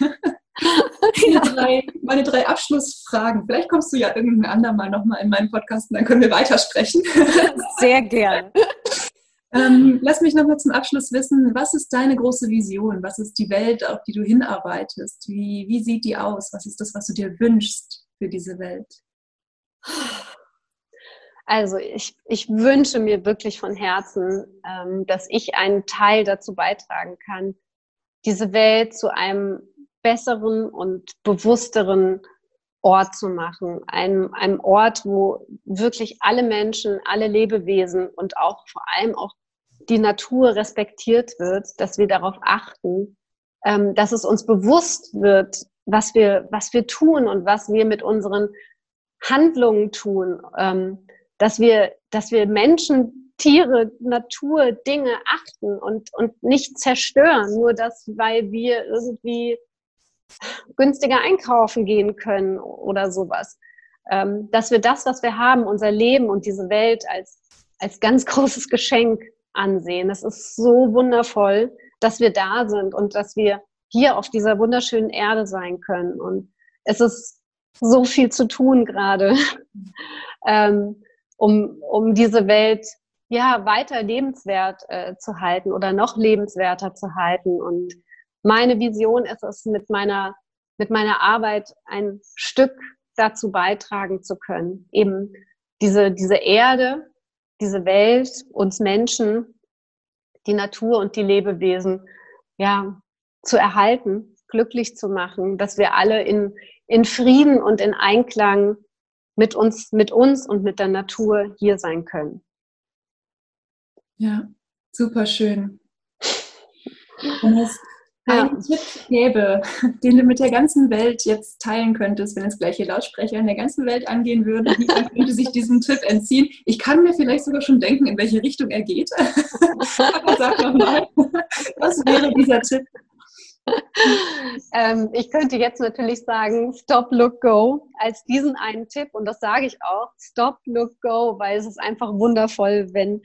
meine, drei, meine drei Abschlussfragen. Vielleicht kommst du ja irgendein andermal nochmal in meinen Podcast und dann können wir weitersprechen. [LAUGHS] Sehr gerne. ähm, lass mich nochmal zum Abschluss wissen, was ist deine große Vision? Was ist die Welt, auf die du hinarbeitest? Wie, wie sieht die aus? Was ist das, was du dir wünschst für diese Welt? [SIGHS] Also ich, ich wünsche mir wirklich von Herzen, ähm, dass ich einen Teil dazu beitragen kann, diese Welt zu einem besseren und bewussteren Ort zu machen. Einem, einem Ort, wo wirklich alle Menschen, alle Lebewesen und auch vor allem auch die Natur respektiert wird, dass wir darauf achten, ähm, dass es uns bewusst wird, was wir, was wir tun und was wir mit unseren Handlungen tun, ähm, dass wir, dass wir Menschen, Tiere, Natur, Dinge achten und, und nicht zerstören, nur das, weil wir irgendwie günstiger einkaufen gehen können oder sowas. Ähm, dass wir das, was wir haben, unser Leben und diese Welt als, als ganz [LAUGHS] großes Geschenk ansehen. Es ist so wundervoll, dass wir da sind und dass wir hier auf dieser wunderschönen Erde sein können. Und es ist so viel zu tun gerade, [LAUGHS] ähm, um, um diese Welt ja weiter lebenswert äh, zu halten oder noch lebenswerter zu halten. Und meine Vision ist es, mit meiner, mit meiner Arbeit ein Stück dazu beitragen zu können, eben diese, diese Erde, diese Welt, uns Menschen, die Natur und die Lebewesen, ja, zu erhalten, glücklich zu machen, dass wir alle in, in Frieden und in Einklang mit uns, mit uns und mit der Natur hier sein können. Ja, super schön. Wenn es einen ja. Tipp gäbe, den du mit der ganzen Welt jetzt teilen könntest, wenn es gleiche Lautsprecher in der ganzen Welt angehen würde, wie könnte sich diesem Tipp entziehen? Ich kann mir vielleicht sogar schon denken, in welche Richtung er geht. [LAUGHS] Aber sag doch mal, was wäre dieser Tipp? [LAUGHS] ähm, ich könnte jetzt natürlich sagen, Stop, Look, Go als diesen einen Tipp. Und das sage ich auch, Stop, Look, Go, weil es ist einfach wundervoll, wenn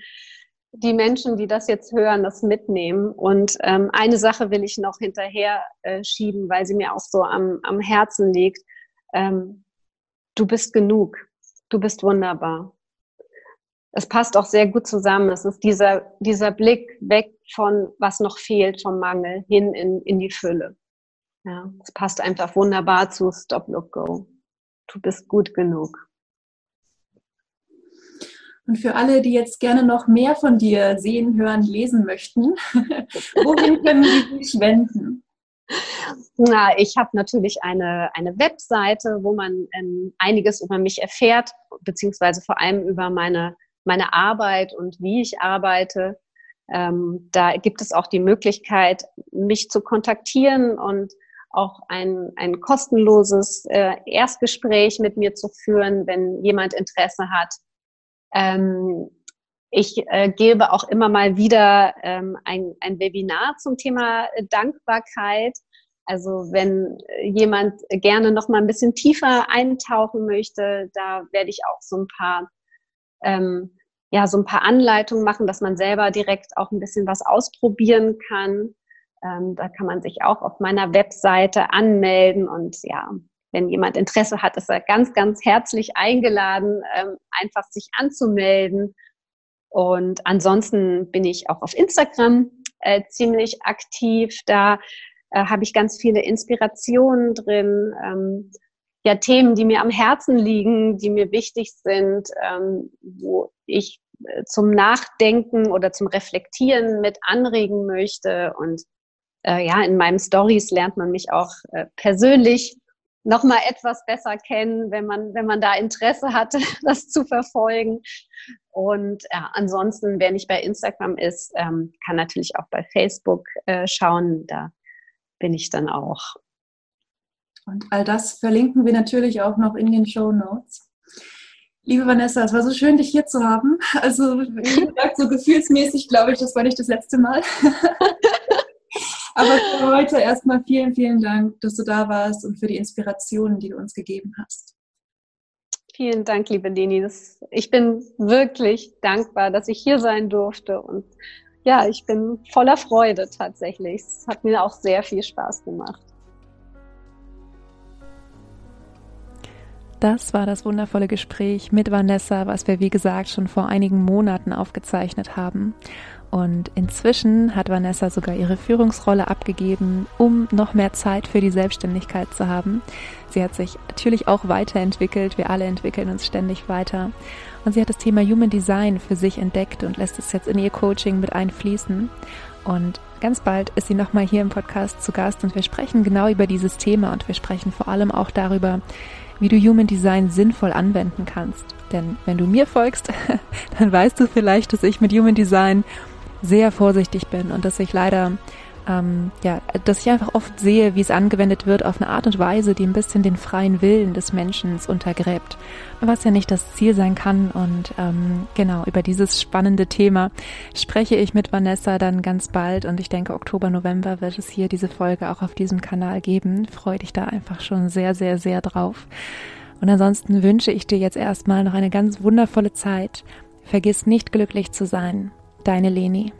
die Menschen, die das jetzt hören, das mitnehmen. Und ähm, eine Sache will ich noch hinterher äh, schieben, weil sie mir auch so am, am Herzen liegt. Ähm, du bist genug. Du bist wunderbar. Es passt auch sehr gut zusammen. Es ist dieser, dieser Blick weg von, was noch fehlt, vom Mangel hin in, in die Fülle. Ja, es passt einfach wunderbar zu Stop, Look, Go. Du bist gut genug. Und für alle, die jetzt gerne noch mehr von dir sehen, hören, lesen möchten, [LAUGHS] wohin können sie sich wenden? Na, ich habe natürlich eine, eine Webseite, wo man ähm, einiges über mich erfährt, beziehungsweise vor allem über meine, meine Arbeit und wie ich arbeite. Ähm, da gibt es auch die Möglichkeit, mich zu kontaktieren und auch ein, ein kostenloses äh, Erstgespräch mit mir zu führen, wenn jemand Interesse hat. Ähm, ich äh, gebe auch immer mal wieder ähm, ein, ein Webinar zum Thema Dankbarkeit. Also wenn jemand gerne noch mal ein bisschen tiefer eintauchen möchte, da werde ich auch so ein paar ähm, ja so ein paar Anleitungen machen, dass man selber direkt auch ein bisschen was ausprobieren kann. Ähm, da kann man sich auch auf meiner Webseite anmelden und ja, wenn jemand Interesse hat, ist er ganz, ganz herzlich eingeladen, ähm, einfach sich anzumelden. Und ansonsten bin ich auch auf Instagram äh, ziemlich aktiv. Da äh, habe ich ganz viele Inspirationen drin. Ähm, ja, Themen, die mir am Herzen liegen, die mir wichtig sind, ähm, wo ich äh, zum Nachdenken oder zum Reflektieren mit anregen möchte. Und äh, ja, in meinen Stories lernt man mich auch äh, persönlich noch mal etwas besser kennen, wenn man, wenn man da Interesse hat, [LAUGHS] das zu verfolgen. Und ja, ansonsten, wer nicht bei Instagram ist, ähm, kann natürlich auch bei Facebook äh, schauen. Da bin ich dann auch. Und all das verlinken wir natürlich auch noch in den Show Notes. Liebe Vanessa, es war so schön, dich hier zu haben. Also, wie gesagt, so gefühlsmäßig glaube ich, das war nicht das letzte Mal. [LAUGHS] Aber für heute erstmal vielen, vielen Dank, dass du da warst und für die Inspirationen, die du uns gegeben hast. Vielen Dank, liebe. Das, ich bin wirklich dankbar, dass ich hier sein durfte. Und ja, ich bin voller Freude tatsächlich. Es hat mir auch sehr viel Spaß gemacht. Das war das wundervolle Gespräch mit Vanessa, was wir wie gesagt schon vor einigen Monaten aufgezeichnet haben. Und inzwischen hat Vanessa sogar ihre Führungsrolle abgegeben, um noch mehr Zeit für die Selbstständigkeit zu haben. Sie hat sich natürlich auch weiterentwickelt. Wir alle entwickeln uns ständig weiter. Und sie hat das Thema Human Design für sich entdeckt und lässt es jetzt in ihr Coaching mit einfließen. Und ganz bald ist sie nochmal hier im Podcast zu Gast und wir sprechen genau über dieses Thema und wir sprechen vor allem auch darüber, wie du Human Design sinnvoll anwenden kannst. Denn wenn du mir folgst, [LAUGHS] dann weißt du vielleicht, dass ich mit Human Design sehr vorsichtig bin und dass ich leider ähm, ja, dass ich einfach oft sehe, wie es angewendet wird auf eine Art und Weise, die ein bisschen den freien Willen des Menschen untergräbt, was ja nicht das Ziel sein kann. Und ähm, genau über dieses spannende Thema spreche ich mit Vanessa dann ganz bald und ich denke, Oktober, November wird es hier diese Folge auch auf diesem Kanal geben. Freue dich da einfach schon sehr, sehr, sehr drauf. Und ansonsten wünsche ich dir jetzt erstmal noch eine ganz wundervolle Zeit. Vergiss nicht glücklich zu sein. Deine Leni.